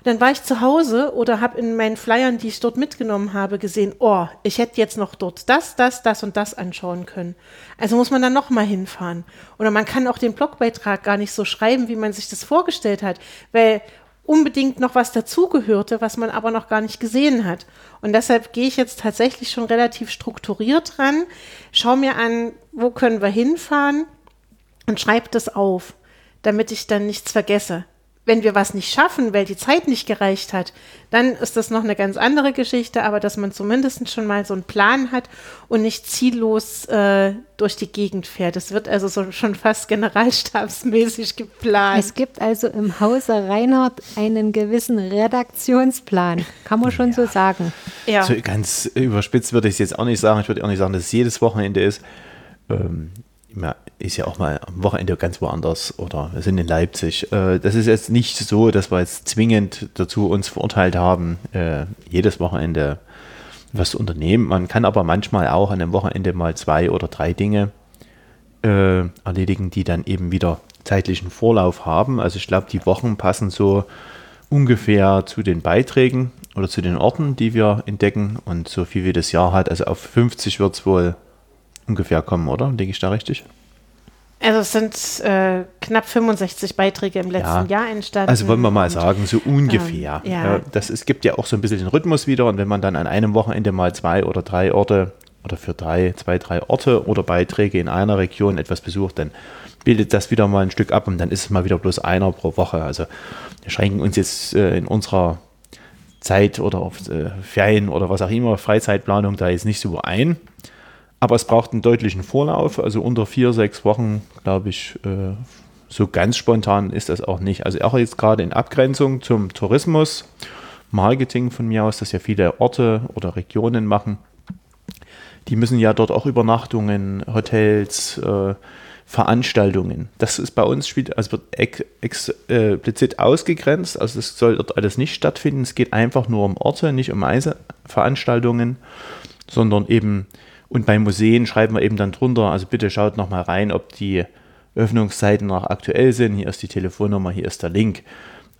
Dann war ich zu Hause oder habe in meinen Flyern, die ich dort mitgenommen habe, gesehen, oh, ich hätte jetzt noch dort das, das, das und das anschauen können. Also muss man dann nochmal hinfahren. Oder man kann auch den Blogbeitrag gar nicht so schreiben, wie man sich das vorgestellt hat, weil unbedingt noch was dazugehörte, was man aber noch gar nicht gesehen hat. Und deshalb gehe ich jetzt tatsächlich schon relativ strukturiert ran, schaue mir an, wo können wir hinfahren und schreibe das auf, damit ich dann nichts vergesse. Wenn wir was nicht schaffen, weil die Zeit nicht gereicht hat, dann ist das noch eine ganz andere Geschichte, aber dass man zumindest schon mal so einen Plan hat und nicht ziellos äh, durch die Gegend fährt. Das wird also so schon fast generalstabsmäßig geplant. Es gibt also im Hause Reinhardt einen gewissen Redaktionsplan, kann man schon so sagen. ja. So ganz überspitzt würde ich es jetzt auch nicht sagen. Ich würde auch nicht sagen, dass es jedes Wochenende ist. Ähm, ist ja auch mal am Wochenende ganz woanders oder wir sind in Leipzig. Äh, das ist jetzt nicht so, dass wir jetzt zwingend dazu uns verurteilt haben, äh, jedes Wochenende was zu unternehmen. Man kann aber manchmal auch an einem Wochenende mal zwei oder drei Dinge äh, erledigen, die dann eben wieder zeitlichen Vorlauf haben. Also ich glaube, die Wochen passen so ungefähr zu den Beiträgen oder zu den Orten, die wir entdecken. Und so viel wie das Jahr hat, also auf 50 wird es wohl ungefähr kommen, oder? Denke ich da richtig? Also es sind äh, knapp 65 Beiträge im letzten ja. Jahr entstanden. Also wollen wir mal sagen, so ungefähr. Ähm, ja. das, es gibt ja auch so ein bisschen den Rhythmus wieder und wenn man dann an einem Wochenende mal zwei oder drei Orte oder für drei, zwei, drei Orte oder Beiträge in einer Region etwas besucht, dann bildet das wieder mal ein Stück ab und dann ist es mal wieder bloß einer pro Woche. Also wir schränken uns jetzt äh, in unserer Zeit oder auf äh, Ferien oder was auch immer, Freizeitplanung da jetzt nicht so ein. Aber es braucht einen deutlichen Vorlauf, also unter vier, sechs Wochen, glaube ich, äh, so ganz spontan ist das auch nicht. Also auch jetzt gerade in Abgrenzung zum Tourismus, Marketing von mir aus, dass ja viele Orte oder Regionen machen. Die müssen ja dort auch Übernachtungen, Hotels, äh, Veranstaltungen. Das ist bei uns spielt, also wird ex, explizit ausgegrenzt. Also das soll dort alles nicht stattfinden. Es geht einfach nur um Orte, nicht um Veranstaltungen, sondern eben und bei Museen schreiben wir eben dann drunter, also bitte schaut nochmal rein, ob die Öffnungszeiten noch aktuell sind. Hier ist die Telefonnummer, hier ist der Link.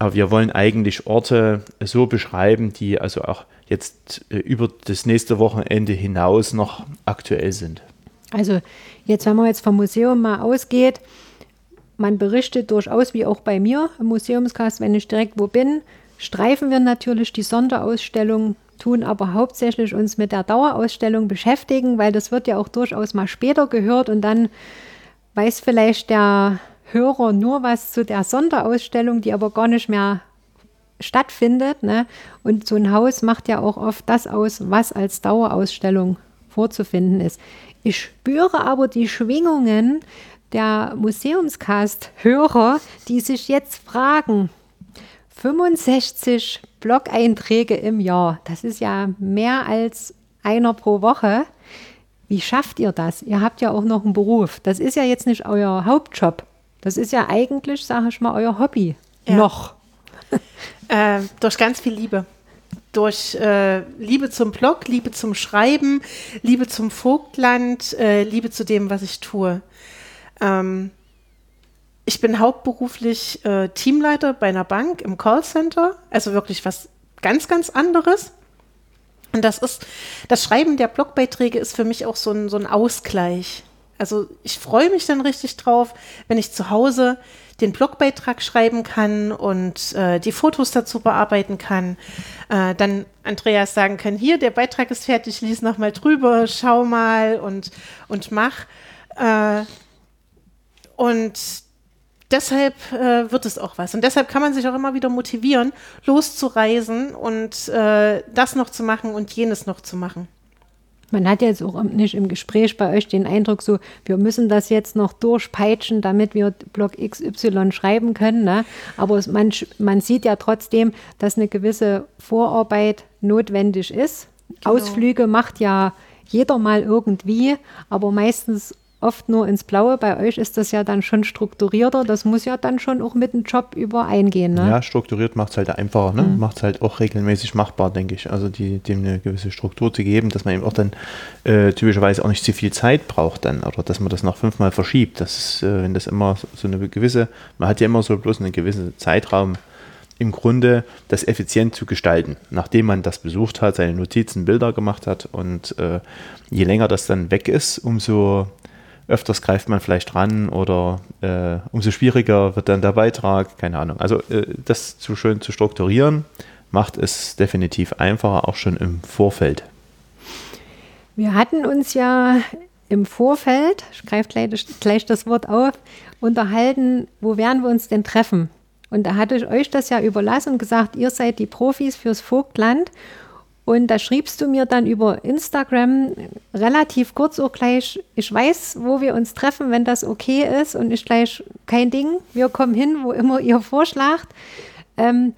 Aber wir wollen eigentlich Orte so beschreiben, die also auch jetzt äh, über das nächste Wochenende hinaus noch aktuell sind. Also jetzt, wenn man jetzt vom Museum mal ausgeht, man berichtet durchaus, wie auch bei mir im Museumskast, wenn ich direkt wo bin, streifen wir natürlich die Sonderausstellung tun aber hauptsächlich uns mit der Dauerausstellung beschäftigen, weil das wird ja auch durchaus mal später gehört und dann weiß vielleicht der Hörer nur was zu der Sonderausstellung, die aber gar nicht mehr stattfindet. Ne? Und so ein Haus macht ja auch oft das aus, was als Dauerausstellung vorzufinden ist. Ich spüre aber die Schwingungen der Museumscast-Hörer, die sich jetzt fragen, 65 Blog-Einträge im Jahr. Das ist ja mehr als einer pro Woche. Wie schafft ihr das? Ihr habt ja auch noch einen Beruf. Das ist ja jetzt nicht euer Hauptjob. Das ist ja eigentlich, sage ich mal, euer Hobby. Ja. Noch. Äh, durch ganz viel Liebe. Durch äh, Liebe zum Blog, Liebe zum Schreiben, Liebe zum Vogtland, äh, Liebe zu dem, was ich tue. Ähm, ich bin hauptberuflich äh, Teamleiter bei einer Bank im Callcenter, also wirklich was ganz, ganz anderes. Und das ist, das Schreiben der Blogbeiträge ist für mich auch so ein, so ein Ausgleich. Also ich freue mich dann richtig drauf, wenn ich zu Hause den Blogbeitrag schreiben kann und äh, die Fotos dazu bearbeiten kann. Äh, dann Andreas sagen kann, hier, der Beitrag ist fertig, lies nochmal drüber, schau mal und, und mach. Äh, und deshalb äh, wird es auch was. Und deshalb kann man sich auch immer wieder motivieren, loszureisen und äh, das noch zu machen und jenes noch zu machen. Man hat jetzt auch nicht im Gespräch bei euch den Eindruck, so, wir müssen das jetzt noch durchpeitschen, damit wir Block XY schreiben können. Ne? Aber man, man sieht ja trotzdem, dass eine gewisse Vorarbeit notwendig ist. Genau. Ausflüge macht ja jeder mal irgendwie, aber meistens oft nur ins Blaue. Bei euch ist das ja dann schon strukturierter. Das muss ja dann schon auch mit dem Job übereingehen. Ne? Ja, strukturiert macht es halt einfacher. Ne? Mhm. Macht es halt auch regelmäßig machbar, denke ich. Also die, dem eine gewisse Struktur zu geben, dass man eben auch dann äh, typischerweise auch nicht zu viel Zeit braucht dann oder dass man das noch fünfmal verschiebt. Das ist, äh, wenn das immer so eine gewisse, man hat ja immer so bloß einen gewissen Zeitraum im Grunde das effizient zu gestalten, nachdem man das besucht hat, seine Notizen, Bilder gemacht hat und äh, je länger das dann weg ist, umso öfters greift man vielleicht ran oder äh, umso schwieriger wird dann der Beitrag, keine Ahnung. Also äh, das zu schön zu strukturieren, macht es definitiv einfacher, auch schon im Vorfeld. Wir hatten uns ja im Vorfeld, ich greife gleich, gleich das Wort auf, unterhalten, wo werden wir uns denn treffen? Und da hatte ich euch das ja überlassen und gesagt, ihr seid die Profis fürs Vogtland und da schriebst du mir dann über Instagram relativ kurz auch gleich, ich weiß, wo wir uns treffen, wenn das okay ist. Und ich gleich, kein Ding, wir kommen hin, wo immer ihr vorschlagt. Ähm,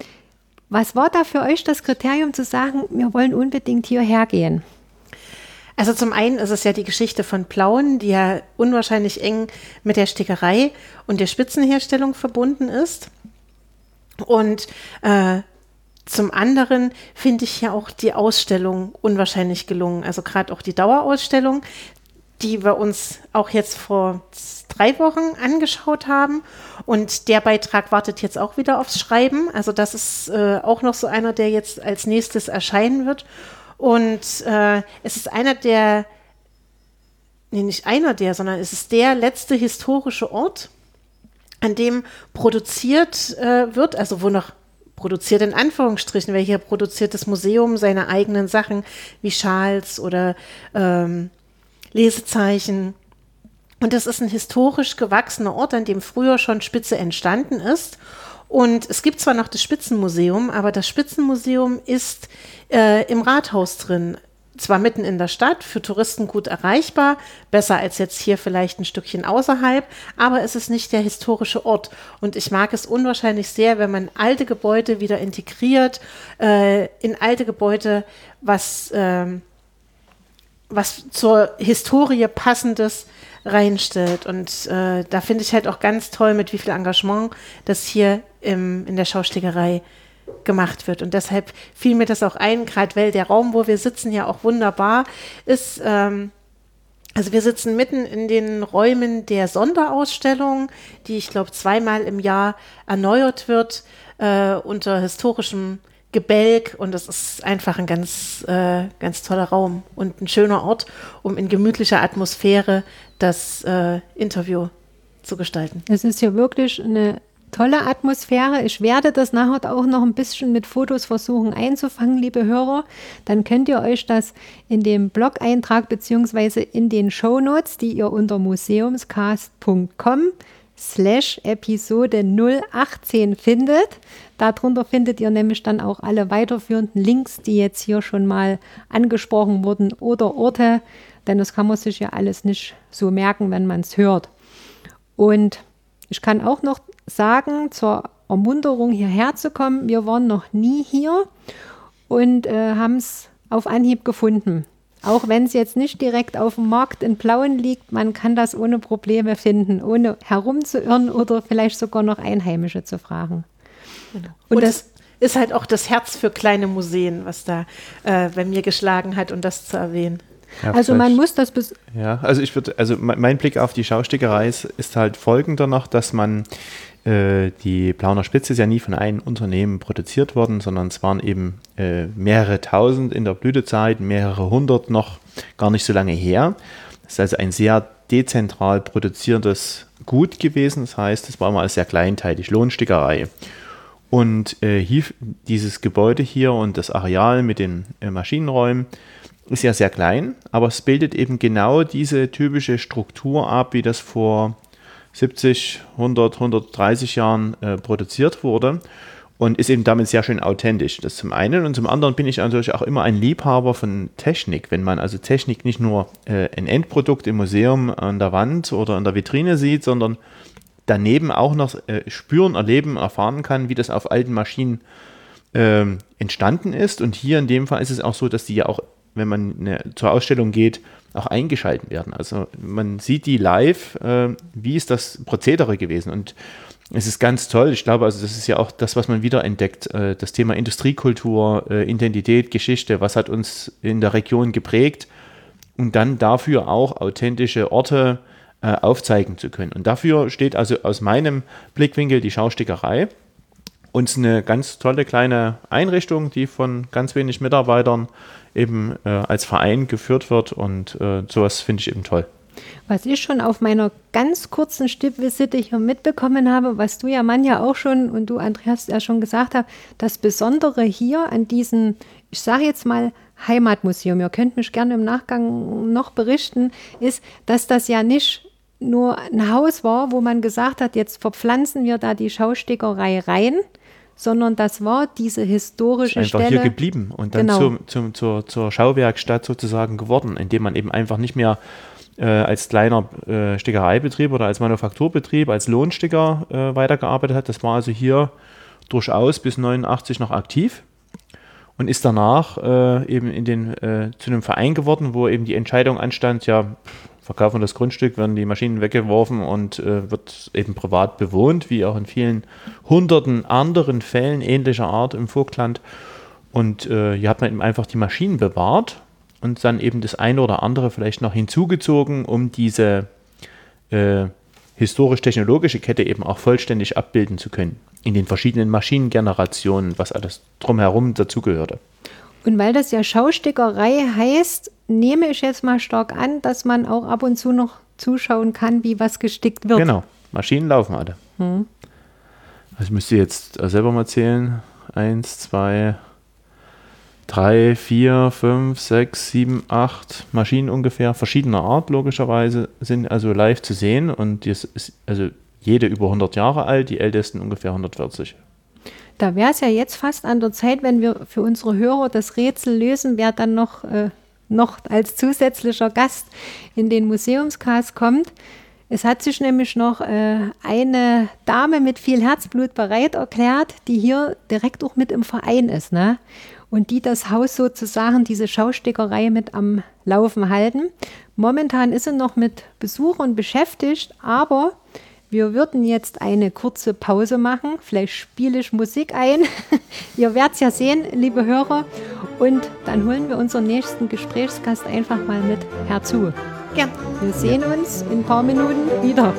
was war da für euch das Kriterium zu sagen, wir wollen unbedingt hierher gehen? Also zum einen ist es ja die Geschichte von Plauen, die ja unwahrscheinlich eng mit der Stickerei und der Spitzenherstellung verbunden ist. Und äh, zum anderen finde ich ja auch die Ausstellung unwahrscheinlich gelungen. Also gerade auch die Dauerausstellung, die wir uns auch jetzt vor drei Wochen angeschaut haben. Und der Beitrag wartet jetzt auch wieder aufs Schreiben. Also das ist äh, auch noch so einer, der jetzt als nächstes erscheinen wird. Und äh, es ist einer der, nee, nicht einer der, sondern es ist der letzte historische Ort, an dem produziert äh, wird, also wo noch produziert in Anführungsstrichen, weil hier produziert das Museum seine eigenen Sachen wie Schals oder ähm, Lesezeichen. Und das ist ein historisch gewachsener Ort, an dem früher schon Spitze entstanden ist. Und es gibt zwar noch das Spitzenmuseum, aber das Spitzenmuseum ist äh, im Rathaus drin. Zwar mitten in der Stadt, für Touristen gut erreichbar, besser als jetzt hier vielleicht ein Stückchen außerhalb, aber es ist nicht der historische Ort. Und ich mag es unwahrscheinlich sehr, wenn man alte Gebäude wieder integriert, äh, in alte Gebäude was, äh, was zur Historie passendes reinstellt. Und äh, da finde ich halt auch ganz toll, mit wie viel Engagement das hier im, in der Schaustegerei gemacht wird. Und deshalb fiel mir das auch ein, gerade weil der Raum, wo wir sitzen, ja auch wunderbar ist. Ähm, also wir sitzen mitten in den Räumen der Sonderausstellung, die ich glaube zweimal im Jahr erneuert wird äh, unter historischem Gebälk und das ist einfach ein ganz, äh, ganz toller Raum und ein schöner Ort, um in gemütlicher Atmosphäre das äh, Interview zu gestalten. Es ist hier wirklich eine tolle Atmosphäre. Ich werde das nachher auch noch ein bisschen mit Fotos versuchen einzufangen, liebe Hörer. Dann könnt ihr euch das in dem Blog-Eintrag beziehungsweise in den Show Notes, die ihr unter museumscast.com slash Episode 018 findet. Darunter findet ihr nämlich dann auch alle weiterführenden Links, die jetzt hier schon mal angesprochen wurden oder Orte, denn das kann man sich ja alles nicht so merken, wenn man es hört. Und ich kann auch noch sagen, zur Ermunterung hierher zu kommen, wir waren noch nie hier und äh, haben es auf Anhieb gefunden. Auch wenn es jetzt nicht direkt auf dem Markt in Plauen liegt, man kann das ohne Probleme finden, ohne herumzuirren oder vielleicht sogar noch Einheimische zu fragen. Genau. Und, und das ist halt auch das Herz für kleine Museen, was da äh, bei mir geschlagen hat, um das zu erwähnen. Ja, also man muss das bis Ja, also ich würde, also mein Blick auf die Schaustickerei ist, ist halt folgender noch, dass man äh, die Plauner Spitze ist ja nie von einem Unternehmen produziert worden, sondern es waren eben äh, mehrere tausend in der Blütezeit, mehrere hundert noch gar nicht so lange her. Das ist also ein sehr dezentral produziertes Gut gewesen. Das heißt, es war immer sehr kleinteilig, Lohnstickerei. Und äh, dieses Gebäude hier und das Areal mit den äh, Maschinenräumen ist ja sehr klein, aber es bildet eben genau diese typische Struktur ab, wie das vor 70, 100, 130 Jahren äh, produziert wurde und ist eben damit sehr schön authentisch. Das zum einen und zum anderen bin ich natürlich auch immer ein Liebhaber von Technik. Wenn man also Technik nicht nur äh, ein Endprodukt im Museum an der Wand oder an der Vitrine sieht, sondern daneben auch noch äh, spüren, erleben, erfahren kann, wie das auf alten Maschinen äh, entstanden ist. Und hier in dem Fall ist es auch so, dass die ja auch, wenn man eine, zur Ausstellung geht, auch eingeschalten werden. Also man sieht die live, äh, wie ist das Prozedere gewesen und es ist ganz toll. Ich glaube, also das ist ja auch das, was man wiederentdeckt. Äh, das Thema Industriekultur, äh, Identität, Geschichte, was hat uns in der Region geprägt und dann dafür auch authentische Orte äh, aufzeigen zu können. Und dafür steht also aus meinem Blickwinkel die Schaustickerei. Uns eine ganz tolle kleine Einrichtung, die von ganz wenig Mitarbeitern eben äh, als Verein geführt wird und äh, sowas finde ich eben toll. Was ich schon auf meiner ganz kurzen Stippvisite hier mitbekommen habe, was du ja Mann ja auch schon und du Andreas ja schon gesagt hast, das Besondere hier an diesem, ich sage jetzt mal Heimatmuseum, ihr könnt mich gerne im Nachgang noch berichten, ist, dass das ja nicht nur ein Haus war, wo man gesagt hat, jetzt verpflanzen wir da die Schaustickerei rein, sondern das war diese historische ist einfach Stelle. hier geblieben und dann genau. zum, zum, zur, zur Schauwerkstatt sozusagen geworden, indem man eben einfach nicht mehr äh, als kleiner äh, Stickereibetrieb oder als Manufakturbetrieb, als Lohnsticker äh, weitergearbeitet hat. Das war also hier durchaus bis 89 noch aktiv. und ist danach äh, eben in den, äh, zu einem Verein geworden, wo eben die Entscheidung anstand, ja, verkaufen das Grundstück, werden die Maschinen weggeworfen und äh, wird eben privat bewohnt, wie auch in vielen hunderten anderen Fällen ähnlicher Art im Vogtland. Und äh, hier hat man eben einfach die Maschinen bewahrt und dann eben das eine oder andere vielleicht noch hinzugezogen, um diese äh, historisch-technologische Kette eben auch vollständig abbilden zu können. In den verschiedenen Maschinengenerationen, was alles drumherum dazugehörte. Und weil das ja Schaustickerei heißt, nehme ich jetzt mal stark an, dass man auch ab und zu noch zuschauen kann, wie was gestickt wird. Genau, Maschinen laufen alle. Hm. Also ich müsste jetzt selber mal zählen. Eins, zwei, drei, vier, fünf, sechs, sieben, acht Maschinen ungefähr, verschiedener Art logischerweise, sind also live zu sehen und das ist also jede über 100 Jahre alt, die ältesten ungefähr 140. Da wäre es ja jetzt fast an der Zeit, wenn wir für unsere Hörer das Rätsel lösen, wer dann noch, äh, noch als zusätzlicher Gast in den Museumscast kommt. Es hat sich nämlich noch äh, eine Dame mit viel Herzblut bereit erklärt, die hier direkt auch mit im Verein ist. Ne? Und die das Haus sozusagen, diese Schaustickerei mit am Laufen halten. Momentan ist sie noch mit Besuchern beschäftigt, aber wir würden jetzt eine kurze Pause machen. Vielleicht spiele ich Musik ein. Ihr werdet es ja sehen, liebe Hörer. Und dann holen wir unseren nächsten Gesprächsgast einfach mal mit herzu. Ja, wir sehen uns in ein paar Minuten wieder.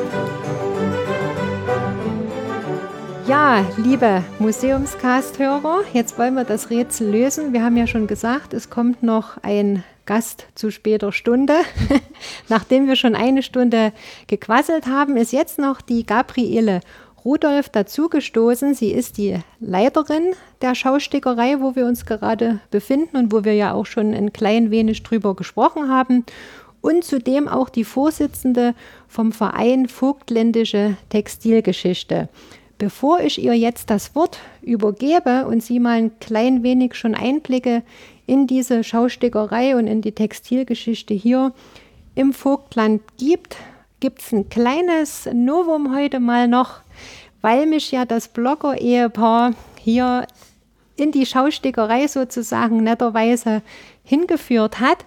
Ja, liebe Museumscast-Hörer, jetzt wollen wir das Rätsel lösen. Wir haben ja schon gesagt, es kommt noch ein Gast zu später Stunde. Nachdem wir schon eine Stunde gequasselt haben, ist jetzt noch die Gabriele Rudolf dazugestoßen. Sie ist die Leiterin der Schaustickerei, wo wir uns gerade befinden und wo wir ja auch schon ein klein wenig drüber gesprochen haben. Und zudem auch die Vorsitzende vom Verein Vogtländische Textilgeschichte. Bevor ich ihr jetzt das Wort übergebe und sie mal ein klein wenig schon Einblicke in diese Schaustickerei und in die Textilgeschichte hier im Vogtland gibt, gibt es ein kleines Novum heute mal noch, weil mich ja das Blogger-Ehepaar hier in die Schaustickerei sozusagen netterweise hingeführt hat,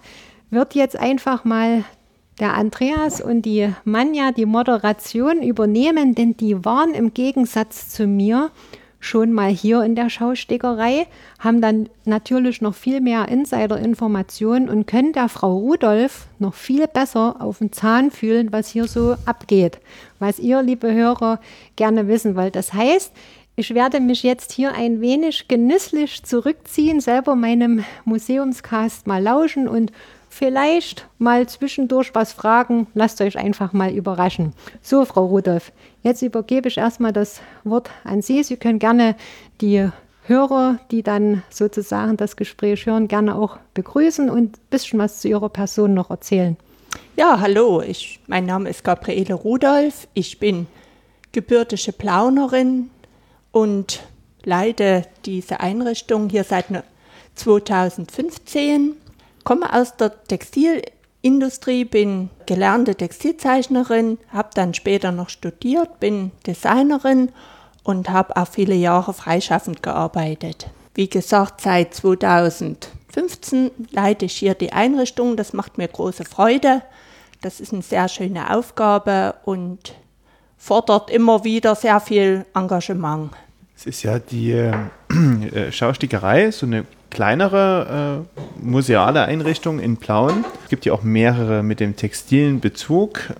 wird jetzt einfach mal der Andreas und die Manja die Moderation übernehmen, denn die waren im Gegensatz zu mir schon mal hier in der Schaustickerei, haben dann natürlich noch viel mehr Insider-Informationen und können der Frau Rudolf noch viel besser auf den Zahn fühlen, was hier so abgeht, was ihr, liebe Hörer, gerne wissen wollt. Das heißt, ich werde mich jetzt hier ein wenig genüsslich zurückziehen, selber meinem Museumscast mal lauschen und vielleicht mal zwischendurch was fragen. Lasst euch einfach mal überraschen. So, Frau Rudolf, jetzt übergebe ich erstmal das Wort an Sie. Sie können gerne die Hörer, die dann sozusagen das Gespräch hören, gerne auch begrüßen und ein bisschen was zu Ihrer Person noch erzählen. Ja, hallo, ich, mein Name ist Gabriele Rudolf. Ich bin gebürtige Plaunerin und leite diese Einrichtung hier seit 2015 komme aus der Textilindustrie, bin gelernte Textilzeichnerin, habe dann später noch studiert, bin Designerin und habe auch viele Jahre freischaffend gearbeitet. Wie gesagt, seit 2015 leite ich hier die Einrichtung. Das macht mir große Freude. Das ist eine sehr schöne Aufgabe und fordert immer wieder sehr viel Engagement. Es ist ja die äh, Schaustickerei, so eine kleinere äh, museale Einrichtung in Plauen. Es gibt ja auch mehrere mit dem textilen Bezug.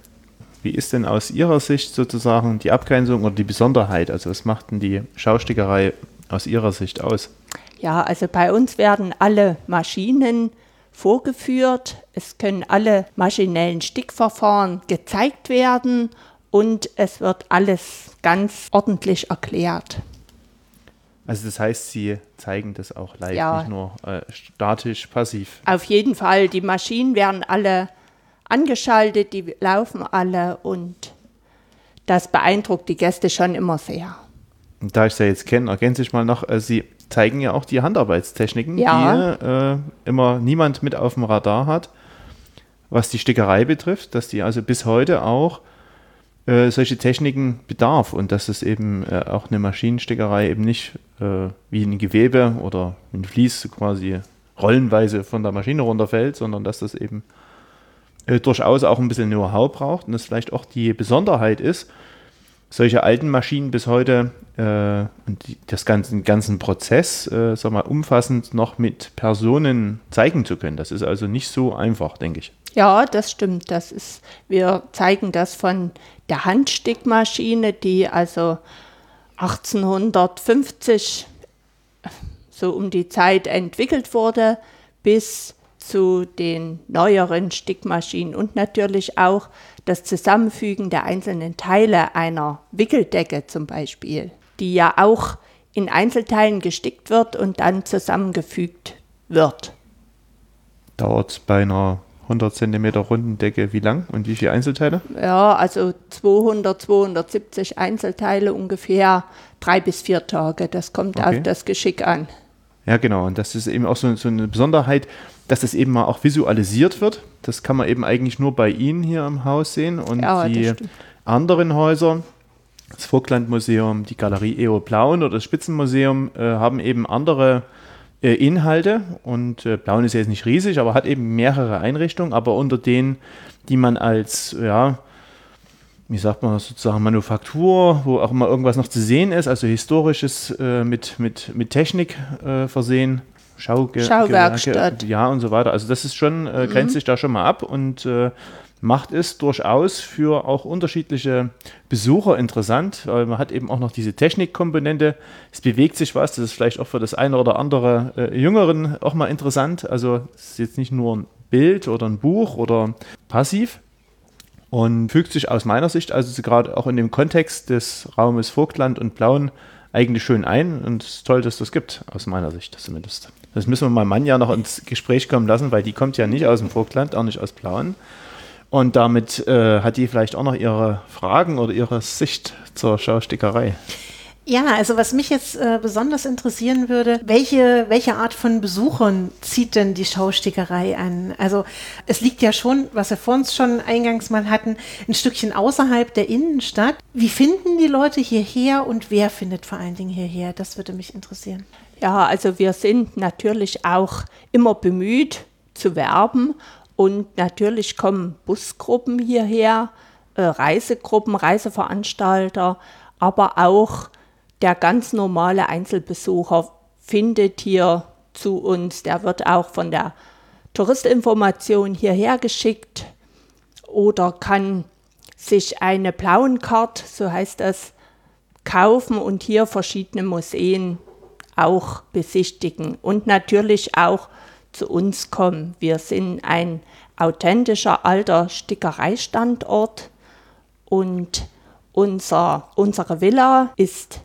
Wie ist denn aus Ihrer Sicht sozusagen die Abgrenzung oder die Besonderheit? Also was macht denn die Schaustickerei aus Ihrer Sicht aus? Ja, also bei uns werden alle Maschinen vorgeführt. Es können alle maschinellen Stickverfahren gezeigt werden und es wird alles ganz ordentlich erklärt. Also das heißt, Sie zeigen das auch live, ja. nicht nur äh, statisch, passiv. Auf jeden Fall. Die Maschinen werden alle angeschaltet, die laufen alle und das beeindruckt die Gäste schon immer sehr. Und da ich Sie jetzt kenne, ergänze ich mal noch, äh, Sie zeigen ja auch die Handarbeitstechniken, ja. die äh, immer niemand mit auf dem Radar hat, was die Stickerei betrifft, dass die also bis heute auch äh, solche Techniken bedarf und dass es eben äh, auch eine Maschinenstickerei eben nicht äh, wie ein Gewebe oder ein Vlies quasi rollenweise von der Maschine runterfällt, sondern dass das eben äh, durchaus auch ein bisschen Know-how braucht und das vielleicht auch die Besonderheit ist, solche alten Maschinen bis heute äh, und die, das ganzen, ganzen Prozess, äh, sag mal, umfassend noch mit Personen zeigen zu können. Das ist also nicht so einfach, denke ich. Ja, das stimmt. Das ist, wir zeigen das von der Handstickmaschine, die also 1850 so um die Zeit entwickelt wurde, bis zu den neueren Stickmaschinen und natürlich auch das Zusammenfügen der einzelnen Teile einer Wickeldecke zum Beispiel, die ja auch in Einzelteilen gestickt wird und dann zusammengefügt wird. Dauert bei einer 100 cm runden Decke wie lang und wie viele Einzelteile? Ja, also 200, 270 Einzelteile ungefähr drei bis vier Tage. Das kommt okay. auf das Geschick an. Ja, genau. Und das ist eben auch so, so, eine Besonderheit, dass das eben mal auch visualisiert wird. Das kann man eben eigentlich nur bei Ihnen hier im Haus sehen. Und ja, die anderen Häuser, das Vogtlandmuseum, die Galerie EO Plauen oder das Spitzenmuseum, äh, haben eben andere Inhalte und äh, Blauen ist ja jetzt nicht riesig, aber hat eben mehrere Einrichtungen, aber unter denen, die man als, ja, wie sagt man sozusagen, Manufaktur, wo auch immer irgendwas noch zu sehen ist, also historisches äh, mit, mit, mit Technik äh, versehen, Schauge Schauwerkstatt. ja und so weiter. Also das ist schon, äh, grenzt mhm. sich da schon mal ab und äh, macht es durchaus für auch unterschiedliche Besucher interessant, weil man hat eben auch noch diese Technikkomponente. Es bewegt sich was, das ist vielleicht auch für das eine oder andere äh, Jüngeren auch mal interessant. Also es ist jetzt nicht nur ein Bild oder ein Buch oder passiv und fügt sich aus meiner Sicht also gerade auch in dem Kontext des Raumes Vogtland und Blauen eigentlich schön ein und es ist toll, dass das gibt, aus meiner Sicht zumindest. Das müssen wir mal Manja noch ins Gespräch kommen lassen, weil die kommt ja nicht aus dem Vogtland, auch nicht aus Blauen. Und damit äh, hat die vielleicht auch noch ihre Fragen oder ihre Sicht zur Schaustickerei. Ja, also was mich jetzt äh, besonders interessieren würde, welche, welche Art von Besuchern zieht denn die Schaustickerei an? Also es liegt ja schon, was wir vor uns schon eingangs mal hatten, ein Stückchen außerhalb der Innenstadt. Wie finden die Leute hierher und wer findet vor allen Dingen hierher? Das würde mich interessieren. Ja, also wir sind natürlich auch immer bemüht zu werben und natürlich kommen Busgruppen hierher, äh, Reisegruppen, Reiseveranstalter, aber auch der ganz normale Einzelbesucher findet hier zu uns. Der wird auch von der Touristinformation hierher geschickt oder kann sich eine blauen Karte, so heißt das, kaufen und hier verschiedene Museen auch besichtigen und natürlich auch zu uns kommen. Wir sind ein authentischer alter Stickereistandort und unser, unsere Villa ist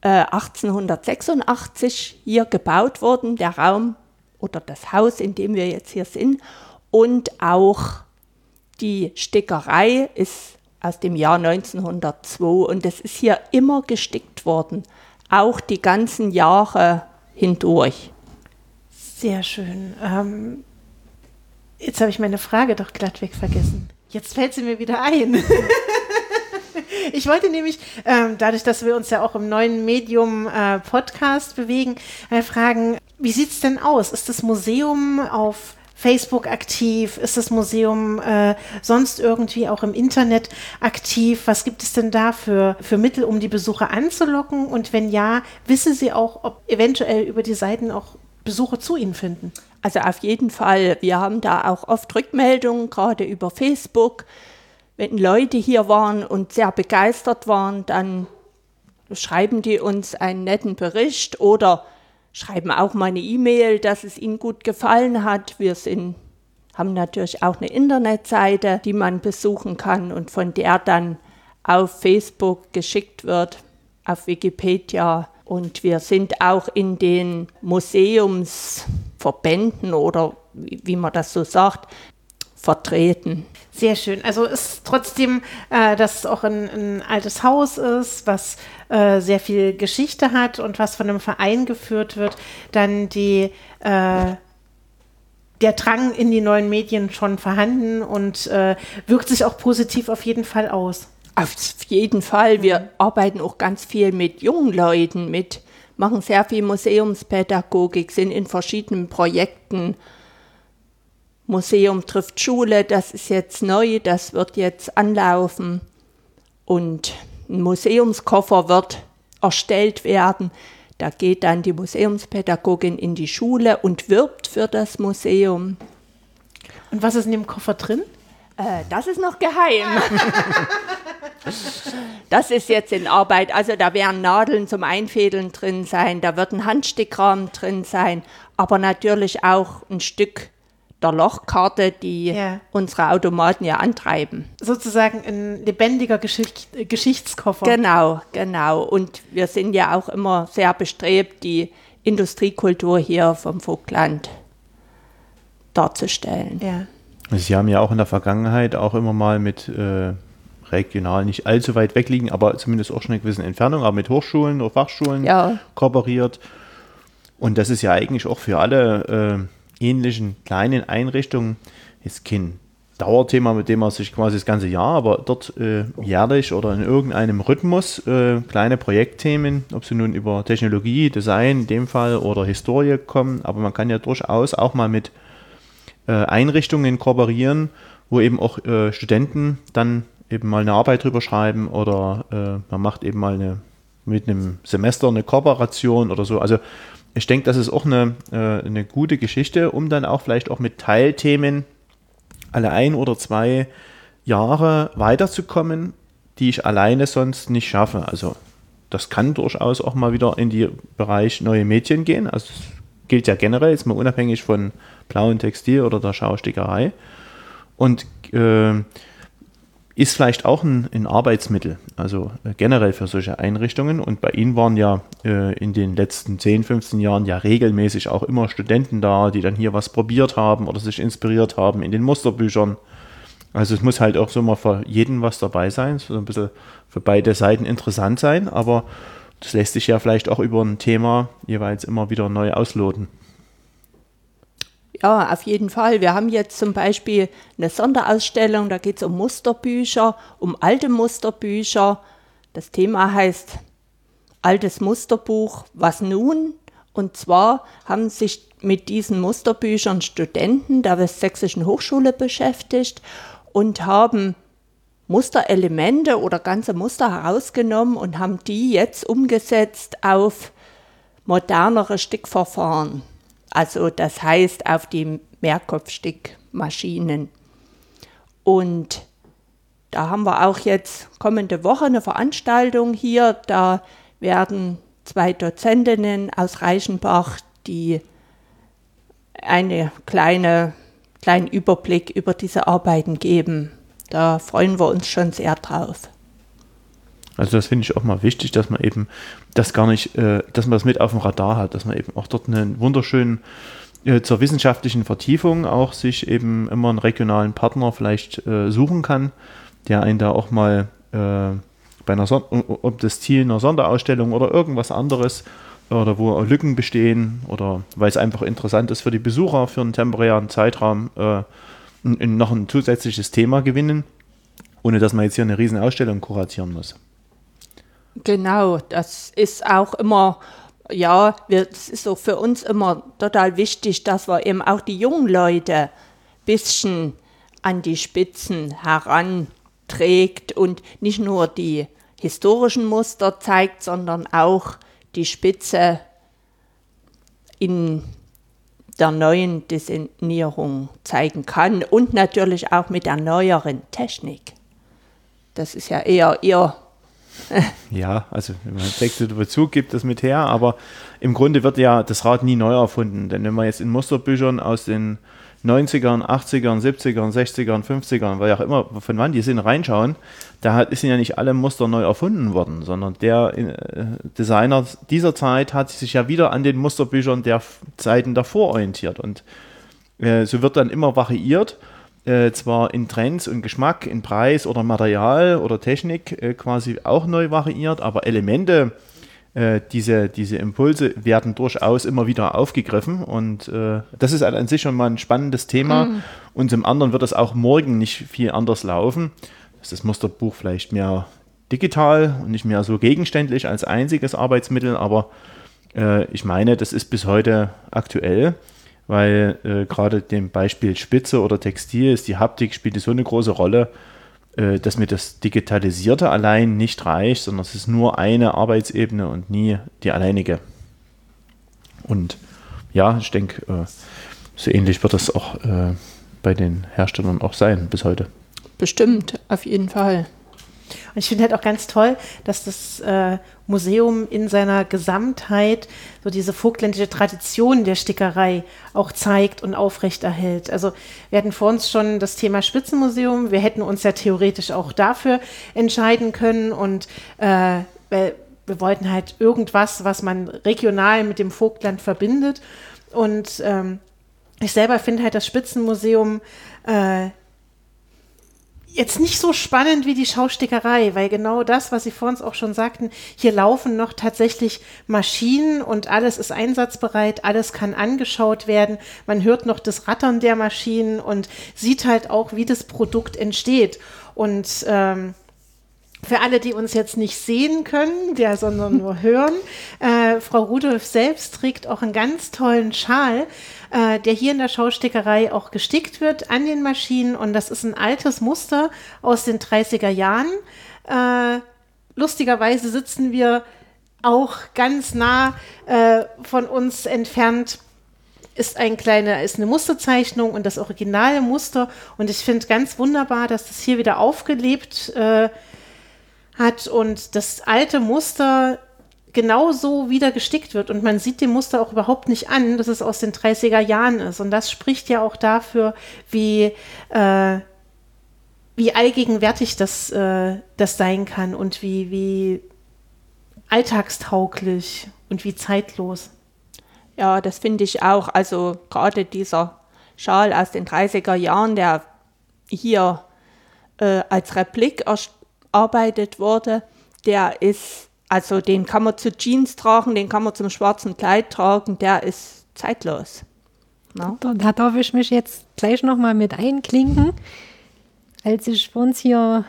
äh, 1886 hier gebaut worden, der Raum oder das Haus, in dem wir jetzt hier sind. Und auch die Stickerei ist aus dem Jahr 1902 und es ist hier immer gestickt worden, auch die ganzen Jahre hindurch. Sehr schön. Ähm, jetzt habe ich meine Frage doch glattweg vergessen. Jetzt fällt sie mir wieder ein. ich wollte nämlich, ähm, dadurch, dass wir uns ja auch im neuen Medium äh, Podcast bewegen, äh, fragen, wie sieht es denn aus? Ist das Museum auf Facebook aktiv? Ist das Museum äh, sonst irgendwie auch im Internet aktiv? Was gibt es denn da für, für Mittel, um die Besucher anzulocken? Und wenn ja, wissen Sie auch, ob eventuell über die Seiten auch Besucher zu Ihnen finden? Also auf jeden Fall. Wir haben da auch oft Rückmeldungen, gerade über Facebook. Wenn Leute hier waren und sehr begeistert waren, dann schreiben die uns einen netten Bericht oder schreiben auch mal eine E-Mail, dass es ihnen gut gefallen hat. Wir sind, haben natürlich auch eine Internetseite, die man besuchen kann und von der dann auf Facebook geschickt wird, auf Wikipedia und wir sind auch in den Museumsverbänden oder wie man das so sagt, vertreten. Sehr schön. Also ist trotzdem, äh, dass es auch ein, ein, altes Haus ist, was äh, sehr viel Geschichte hat und was von einem Verein geführt wird, dann die äh, der Drang in die neuen Medien schon vorhanden und äh, wirkt sich auch positiv auf jeden Fall aus. Auf jeden Fall. Wir arbeiten auch ganz viel mit jungen Leuten, mit, machen sehr viel Museumspädagogik, sind in verschiedenen Projekten. Museum trifft Schule, das ist jetzt neu, das wird jetzt anlaufen. Und ein Museumskoffer wird erstellt werden. Da geht dann die Museumspädagogin in die Schule und wirbt für das Museum. Und was ist in dem Koffer drin? Äh, das ist noch geheim. das ist jetzt in Arbeit. Also da werden Nadeln zum Einfädeln drin sein, da wird ein Handstickrahmen drin sein, aber natürlich auch ein Stück der Lochkarte, die Ja. unsere Automaten ja antreiben. Sozusagen ein lebendiger Geschicht Geschichtskoffer. Genau, genau. Und wir sind ja auch immer sehr bestrebt, die Industriekultur hier vom Vogtland darzustellen. ja. Sie haben ja auch in der Vergangenheit auch immer mal mit äh, regional nicht allzu weit weg liegen, aber zumindest auch schon eine gewisse Entfernung, aber mit Hochschulen oder Fachschulen Ja. kooperiert. Und das ist ja eigentlich auch für alle äh, ähnlichen kleinen Einrichtungen jetzt kein Dauerthema, mit dem man sich quasi das ganze Jahr, aber dort äh, jährlich oder in irgendeinem Rhythmus äh, kleine Projektthemen, ob sie nun über Technologie, Design in dem Fall oder Historie kommen, aber man kann ja durchaus auch mal mit äh, Einrichtungen kooperieren, wo eben auch äh, Studenten dann eben mal eine Arbeit drüber schreiben oder äh, man macht eben mal eine mit einem Semester eine Kooperation oder so. Also ich denke, das ist auch eine, äh, eine gute Geschichte, um dann auch vielleicht auch mit Teilthemen alle ein oder zwei Jahre weiterzukommen, die ich alleine sonst nicht schaffe. Also das kann durchaus auch mal wieder in die Bereich neue Medien gehen. Also das gilt ja generell, jetzt mal unabhängig von blauen Textil oder der Schaustickerei. Und äh, ist vielleicht auch ein, ein Arbeitsmittel, also äh, generell für solche Einrichtungen. Und bei Ihnen waren ja äh, in den letzten 10, 15 Jahren ja regelmäßig auch immer Studenten da, die dann hier was probiert haben oder sich inspiriert haben in den Musterbüchern. Also es muss halt auch so mal für jeden was dabei sein, so ein bisschen für beide Seiten interessant sein, aber das lässt sich ja vielleicht auch über ein Thema jeweils immer wieder neu ausloten. Ja, auf jeden Fall. Wir haben jetzt zum Beispiel eine Sonderausstellung, da geht es um Musterbücher, um alte Musterbücher. Das Thema heißt Altes Musterbuch, was nun? Und zwar haben sich mit diesen Musterbüchern Studenten der Westsächsischen Hochschule beschäftigt und haben Musterelemente oder ganze Muster herausgenommen und haben die jetzt umgesetzt auf modernere Stickverfahren. Also das heißt auf die Mehrkopfstickmaschinen. Und da haben wir auch jetzt kommende Woche eine Veranstaltung hier. Da werden zwei Dozentinnen aus Reichenbach, die eine kleine, kleinen Überblick über diese Arbeiten geben. Da freuen wir uns schon sehr drauf. Also das finde ich auch mal wichtig, dass man eben das gar nicht, äh, dass man das mit auf dem Radar hat, dass man eben auch dort einen wunderschönen äh, zur wissenschaftlichen Vertiefung auch sich eben immer einen regionalen Partner vielleicht äh, suchen kann, der einen da auch mal äh, bei einer Son ob das Ziel einer Sonderausstellung oder irgendwas anderes oder wo Lücken bestehen oder weil es einfach interessant ist für die Besucher für einen temporären Zeitraum äh, noch ein zusätzliches Thema gewinnen, ohne dass man jetzt hier eine riesen Ausstellung kuratieren muss. Genau, das ist auch immer, ja, wir, das ist so für uns immer total wichtig, dass wir eben auch die jungen Leute ein bisschen an die Spitzen heranträgt und nicht nur die historischen Muster zeigt, sondern auch die Spitze in der neuen Designierung zeigen kann und natürlich auch mit der neueren Technik. Das ist ja eher ihr Ja, also wenn man Texte dazu gibt das mit her, aber im Grunde wird ja das Rad nie neu erfunden. Denn wenn man jetzt in Musterbüchern aus den 90ern, 80ern, 70ern, 60ern, 50ern, weil auch immer, von wann die sind, reinschauen, da sind ja nicht alle Muster neu erfunden worden, sondern der äh, Designer dieser Zeit hat sich ja wieder an den Musterbüchern der Zeiten davor orientiert. Und äh, so wird dann immer variiert, äh, zwar in Trends und Geschmack, in Preis oder Material oder Technik äh, quasi auch neu variiert, aber Elemente, äh, diese, diese Impulse werden durchaus immer wieder aufgegriffen und äh, das ist an sich schon mal ein spannendes Thema und zum anderen wird es auch morgen nicht viel anders laufen. ist das Musterbuch vielleicht mehr digital und nicht mehr so gegenständlich als einziges Arbeitsmittel, aber äh, ich meine, das ist bis heute aktuell, weil äh, gerade dem Beispiel Spitze oder Textil ist die Haptik spielt so eine große Rolle, äh, dass mir das Digitalisierte allein nicht reicht, sondern es ist nur eine Arbeitsebene und nie die alleinige. Und ja, ich denke, äh, so ähnlich wird das auch äh, bei den Herstellern auch sein bis heute. Bestimmt, auf jeden Fall. Und ich finde halt auch ganz toll, dass das äh, Museum in seiner Gesamtheit so diese vogtländische Tradition der Stickerei auch zeigt und aufrechterhält. Also wir hatten vor uns schon das Thema Spitzenmuseum. Wir hätten uns ja theoretisch auch dafür entscheiden können und äh, wir wollten halt irgendwas, was man regional mit dem Vogtland verbindet. Und ähm, ich selber finde halt das Spitzenmuseum äh, jetzt nicht so spannend wie die Schaustickerei, weil genau das, was Sie vor uns auch schon sagten, hier laufen noch tatsächlich Maschinen und alles ist einsatzbereit, alles kann angeschaut werden. Man hört noch das Rattern der Maschinen und sieht halt auch, wie das Produkt entsteht. Und ähm, für alle, die uns jetzt nicht sehen können, der, sondern nur hören, äh, Frau Rudolf selbst trägt auch einen ganz tollen Schal, äh, der hier in der Schaustickerei auch gestickt wird an den Maschinen. Und das ist ein altes Muster aus den 30er Jahren. Äh, lustigerweise sitzen wir auch ganz nah äh, von uns entfernt ist ein kleiner, ist eine Musterzeichnung und das originale Muster. Und ich finde ganz wunderbar, dass das hier wieder aufgelebt äh, hat und das alte Muster genauso wieder gestickt wird und man sieht dem Muster auch überhaupt nicht an, dass es aus den 30er Jahren ist. Und das spricht ja auch dafür, wie, äh, wie allgegenwärtig das, äh, das sein kann und wie, wie alltagstauglich und wie zeitlos. Ja, das finde ich auch. Also gerade dieser Schal aus den 30er Jahren, der hier äh, als Replik erarbeitet wurde, der ist also den kann man zu Jeans tragen, den kann man zum schwarzen Kleid tragen, der ist zeitlos. No? Da, da, darf ich mich jetzt gleich nochmal mit einklinken. Als ich vor uns hier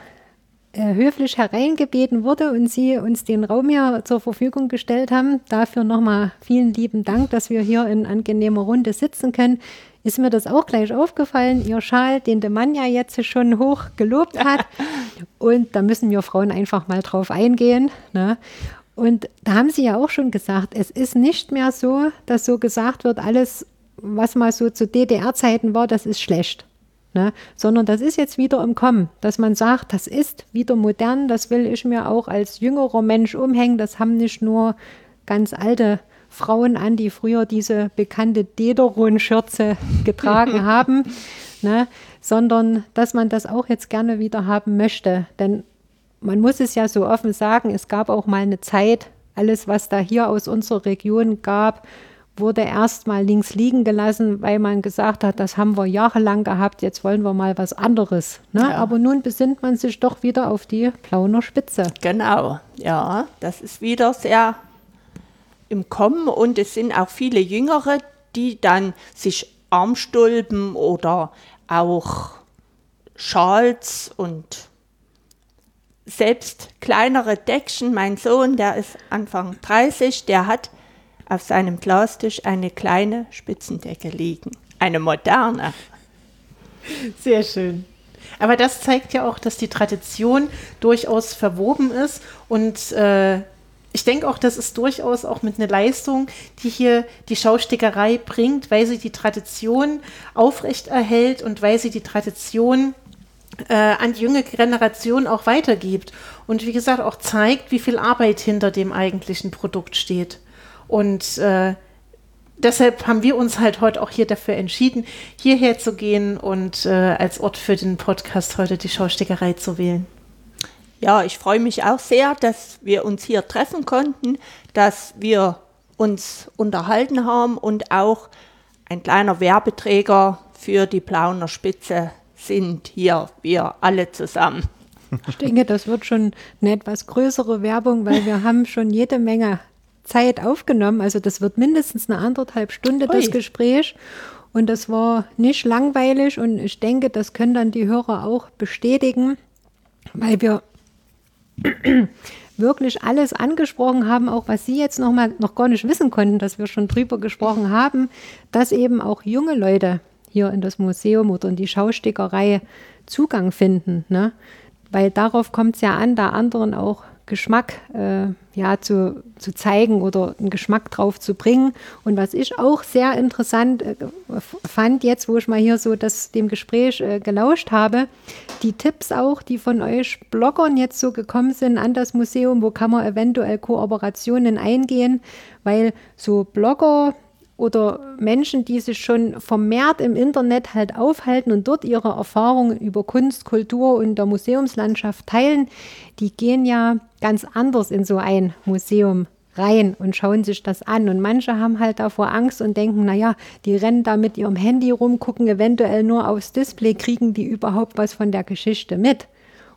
äh, höflich hereingebeten wurde und Sie uns den Raum hier zur Verfügung gestellt haben, dafür nochmal vielen lieben Dank, dass wir hier in angenehmer Runde sitzen können ist mir das auch gleich aufgefallen, ihr Schal, den der Mann ja jetzt schon hoch gelobt hat. Und da müssen wir Frauen einfach mal drauf eingehen. Ne? Und da haben Sie ja auch schon gesagt, es ist nicht mehr so, dass so gesagt wird, alles, was mal so zu DDR-Zeiten war, das ist schlecht. Ne? Sondern das ist jetzt wieder im Kommen, dass man sagt, das ist wieder modern, das will ich mir auch als jüngerer Mensch umhängen, das haben nicht nur ganz alte Frauen an, die früher diese bekannte Dederon-Schürze getragen haben, ne, sondern dass man das auch jetzt gerne wieder haben möchte. Denn man muss es ja so offen sagen, es gab auch mal eine Zeit, alles, was da hier aus unserer Region gab, wurde erstmal links liegen gelassen, weil man gesagt hat, das haben wir jahrelang gehabt, jetzt wollen wir mal was anderes. Ne? Ja. Aber nun besinnt man sich doch wieder auf die Plauner Spitze. Genau, ja, das ist wieder sehr im Kommen und es sind auch viele Jüngere, die dann sich Armstulpen oder auch Schals und selbst kleinere Deckchen. Mein Sohn, der ist Anfang 30, der hat auf seinem Glastisch eine kleine Spitzendecke liegen. Eine moderne. Sehr schön. Aber das zeigt ja auch, dass die Tradition durchaus verwoben ist und äh, ich denke auch, das ist durchaus auch mit einer Leistung, die hier die Schaustickerei bringt, weil sie die Tradition aufrechterhält und weil sie die Tradition äh, an die junge Generation auch weitergibt. Und wie gesagt, auch zeigt, wie viel Arbeit hinter dem eigentlichen Produkt steht. Und äh, deshalb haben wir uns halt heute auch hier dafür entschieden, hierher zu gehen und äh, als Ort für den Podcast heute die Schaustickerei zu wählen. Ja, ich freue mich auch sehr, dass wir uns hier treffen konnten, dass wir uns unterhalten haben und auch ein kleiner Werbeträger für die Plauner Spitze sind hier wir alle zusammen. Ich denke, das wird schon eine etwas größere Werbung, weil wir haben schon jede Menge Zeit aufgenommen. Also das wird mindestens eine anderthalb Stunde Ui. das Gespräch. Und das war nicht langweilig und ich denke, das können dann die Hörer auch bestätigen weil wir wirklich alles angesprochen haben, auch was Sie jetzt noch mal noch gar nicht wissen konnten, dass wir schon drüber gesprochen haben, dass eben auch junge Leute hier in das Museum oder in die Schaustickerei Zugang finden. Ne? Weil darauf kommt es ja an, da anderen auch Geschmack äh, ja, zu, zu zeigen oder einen Geschmack drauf zu bringen. Und was ich auch sehr interessant äh, fand, jetzt wo ich mal hier so das, dem Gespräch äh, gelauscht habe, die Tipps auch, die von euch Bloggern jetzt so gekommen sind an das Museum, wo kann man eventuell Kooperationen eingehen, weil so Blogger, oder Menschen, die sich schon vermehrt im Internet halt aufhalten und dort ihre Erfahrungen über Kunst, Kultur und der Museumslandschaft teilen, die gehen ja ganz anders in so ein Museum rein und schauen sich das an. Und manche haben halt davor Angst und denken, naja, die rennen da mit ihrem Handy rum, gucken eventuell nur aufs Display, kriegen die überhaupt was von der Geschichte mit.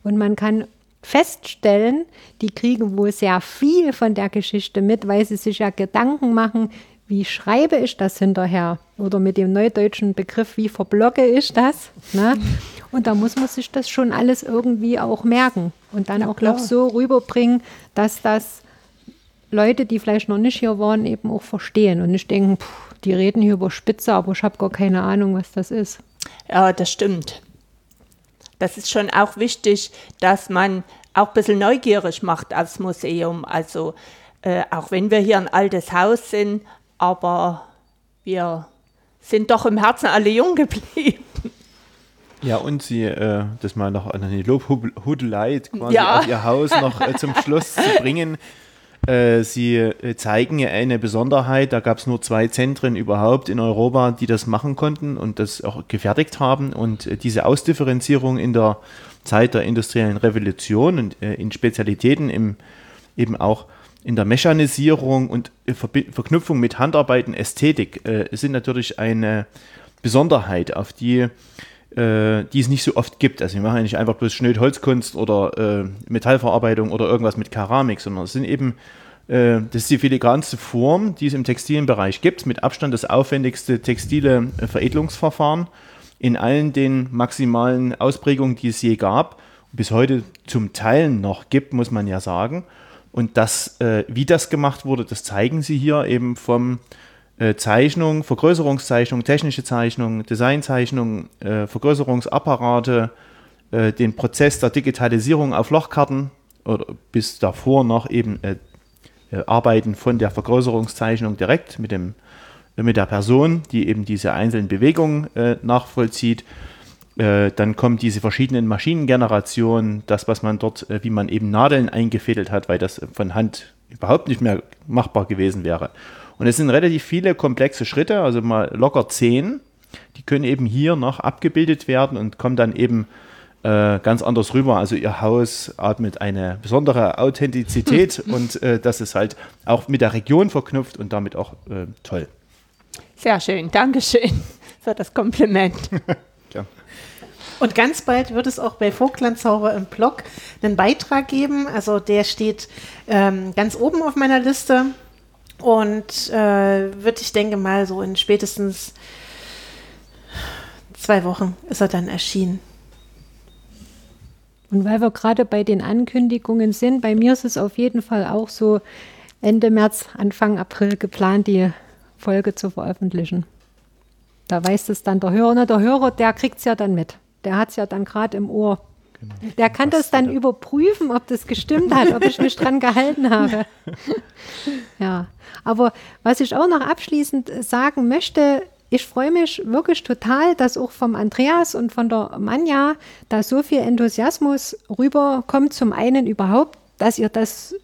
Und man kann feststellen, die kriegen wohl sehr viel von der Geschichte mit, weil sie sich ja Gedanken machen, wie schreibe ich das hinterher? Oder mit dem neudeutschen Begriff, wie verblocke ich das? Ne? Und da muss man sich das schon alles irgendwie auch merken und dann ja, auch noch so rüberbringen, dass das Leute, die vielleicht noch nicht hier waren, eben auch verstehen und nicht denken, pff, die reden hier über Spitze, aber ich habe gar keine Ahnung, was das ist. Ja, das stimmt. Das ist schon auch wichtig, dass man auch ein bisschen neugierig macht aufs Museum. Also äh, auch wenn wir hier ein altes Haus sind, aber wir sind doch im Herzen alle jung geblieben. Ja, und sie, äh, das mal noch an eine Lobhudelei quasi ja. auf ihr Haus noch äh, zum Schluss zu bringen. Äh, sie äh, zeigen eine Besonderheit, da gab es nur zwei Zentren überhaupt in Europa, die das machen konnten und das auch gefertigt haben. Und äh, diese Ausdifferenzierung in der Zeit der industriellen Revolution und äh, in Spezialitäten im, eben auch in der Mechanisierung und Ver Verknüpfung mit Handarbeiten, Ästhetik äh, sind natürlich eine Besonderheit, auf die, äh, die es nicht so oft gibt. Also wir machen ja nicht einfach bloß Schnöd Holzkunst oder äh, Metallverarbeitung oder irgendwas mit Keramik, sondern es sind eben äh, das ist die filigranste Form, die es im Textilenbereich gibt, mit Abstand das aufwendigste textile äh, Veredelungsverfahren in allen den maximalen Ausprägungen, die es je gab, bis heute zum Teil noch gibt, muss man ja sagen. Und das, äh, wie das gemacht wurde, das zeigen sie hier eben vom äh, Zeichnung, Vergrößerungszeichnung, technische Zeichnung, Designzeichnung, äh, Vergrößerungsapparate, äh, den Prozess der Digitalisierung auf Lochkarten oder bis davor noch eben äh, äh, Arbeiten von der Vergrößerungszeichnung direkt mit, dem, mit der Person, die eben diese einzelnen Bewegungen nachvollzieht dann kommen diese verschiedenen Maschinengenerationen, das, was man dort, äh, wie man eben Nadeln eingefädelt hat, weil das von Hand überhaupt nicht mehr machbar gewesen wäre. Und es sind relativ viele komplexe Schritte, also mal locker zehn, die können eben hier noch abgebildet werden und kommen dann eben äh, ganz anders rüber. Also ihr Haus atmet eine besondere Authentizität und äh, das ist halt auch mit der Region verknüpft und damit auch äh, toll. Sehr schön, Dankeschön für das Kompliment. Und ganz bald wird es auch bei Vogtlandzauber im Blog einen Beitrag geben. Also der steht ähm, ganz oben auf meiner Liste und äh, wird, ich denke mal, so in spätestens zwei Wochen ist er dann erschienen. Und weil wir gerade bei den Ankündigungen sind, bei mir ist es auf jeden Fall auch so Ende März, Anfang April geplant, die Folge zu veröffentlichen. Da weiß es dann der Hörer. Der Hörer, der kriegt es ja dann mit. Der hat es ja dann gerade im Ohr. Genau. Der kann das dann wieder. überprüfen, ob das gestimmt hat, ob ich mich dran gehalten habe. ja, aber was ich auch noch abschließend sagen möchte, ich freue mich wirklich total, dass auch vom Andreas und von der Manja da so viel Enthusiasmus rüberkommt. Zum einen überhaupt, dass ihr das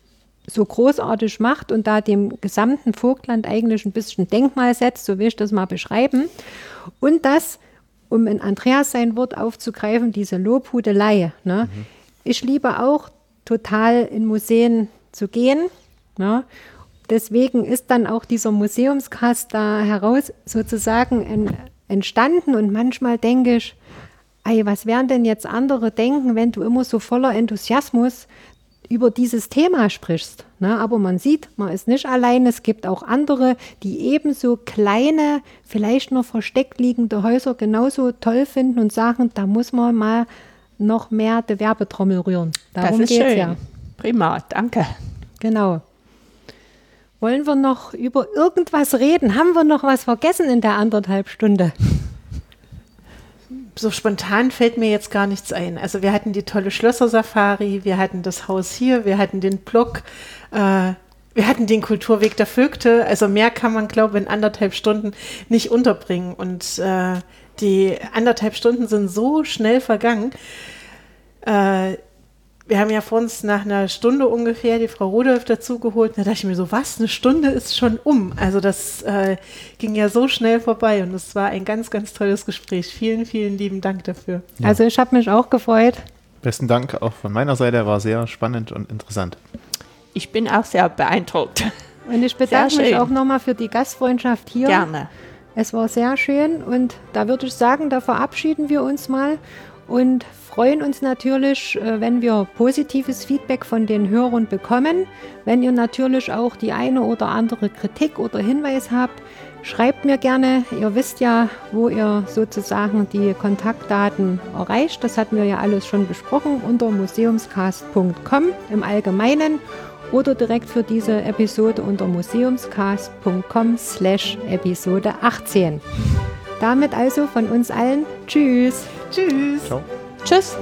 so großartig macht und da dem gesamten Vogtland eigentlich ein bisschen Denkmal setzt, so will ich das mal beschreiben. Und dass um in Andreas sein Wort aufzugreifen, diese Lobhudelei. Ne? Mhm. Ich liebe auch total in Museen zu gehen. Ne? Deswegen ist dann auch dieser Museumskast da heraus sozusagen en, entstanden und manchmal denke ich, ey, was werden denn jetzt andere denken, wenn du immer so voller Enthusiasmus über dieses Thema sprichst. Ne? Aber man sieht, man ist nicht allein. Es gibt auch andere, die ebenso kleine, vielleicht noch versteckt liegende Häuser genauso toll finden und sagen, da muss man mal noch mehr die Werbetrommel rühren. Darum das ist geht's schön. ja. Prima, danke. Genau. Wollen wir noch über irgendwas reden? Haben wir noch was vergessen in der anderthalb Stunde? So spontan fällt mir jetzt gar nichts ein. Also wir hatten die tolle Schlösser-Safari, wir hatten das Haus hier, wir hatten den Block, äh, wir hatten den Kulturweg der Vögte. Also mehr kann man, glaube ich, in anderthalb Stunden nicht unterbringen. Und äh, die anderthalb Stunden sind so schnell vergangen. Äh, wir haben ja vor uns nach einer Stunde ungefähr die Frau Rudolph dazugeholt. Da dachte ich mir so, was, eine Stunde ist schon um. Also das äh, ging ja so schnell vorbei und es war ein ganz, ganz tolles Gespräch. Vielen, vielen lieben Dank dafür. Also ich habe mich auch gefreut. Besten Dank auch von meiner Seite, war sehr spannend und interessant. Ich bin auch sehr beeindruckt. Und ich bedanke mich auch nochmal für die Gastfreundschaft hier. Gerne. Es war sehr schön und da würde ich sagen, da verabschieden wir uns mal und freuen uns natürlich, äh, wenn wir positives Feedback von den Hörern bekommen. Wenn ihr natürlich auch die eine oder andere Kritik oder Hinweis habt, schreibt mir gerne. Ihr wisst ja, wo ihr sozusagen die Kontaktdaten erreicht. Das hatten wir ja alles schon besprochen unter museumscast.com im Allgemeinen oder direkt für diese Episode unter museumscast.com slash Episode 18. Damit also von uns allen Tschüss. Tschüss. Ciao. Tschüss.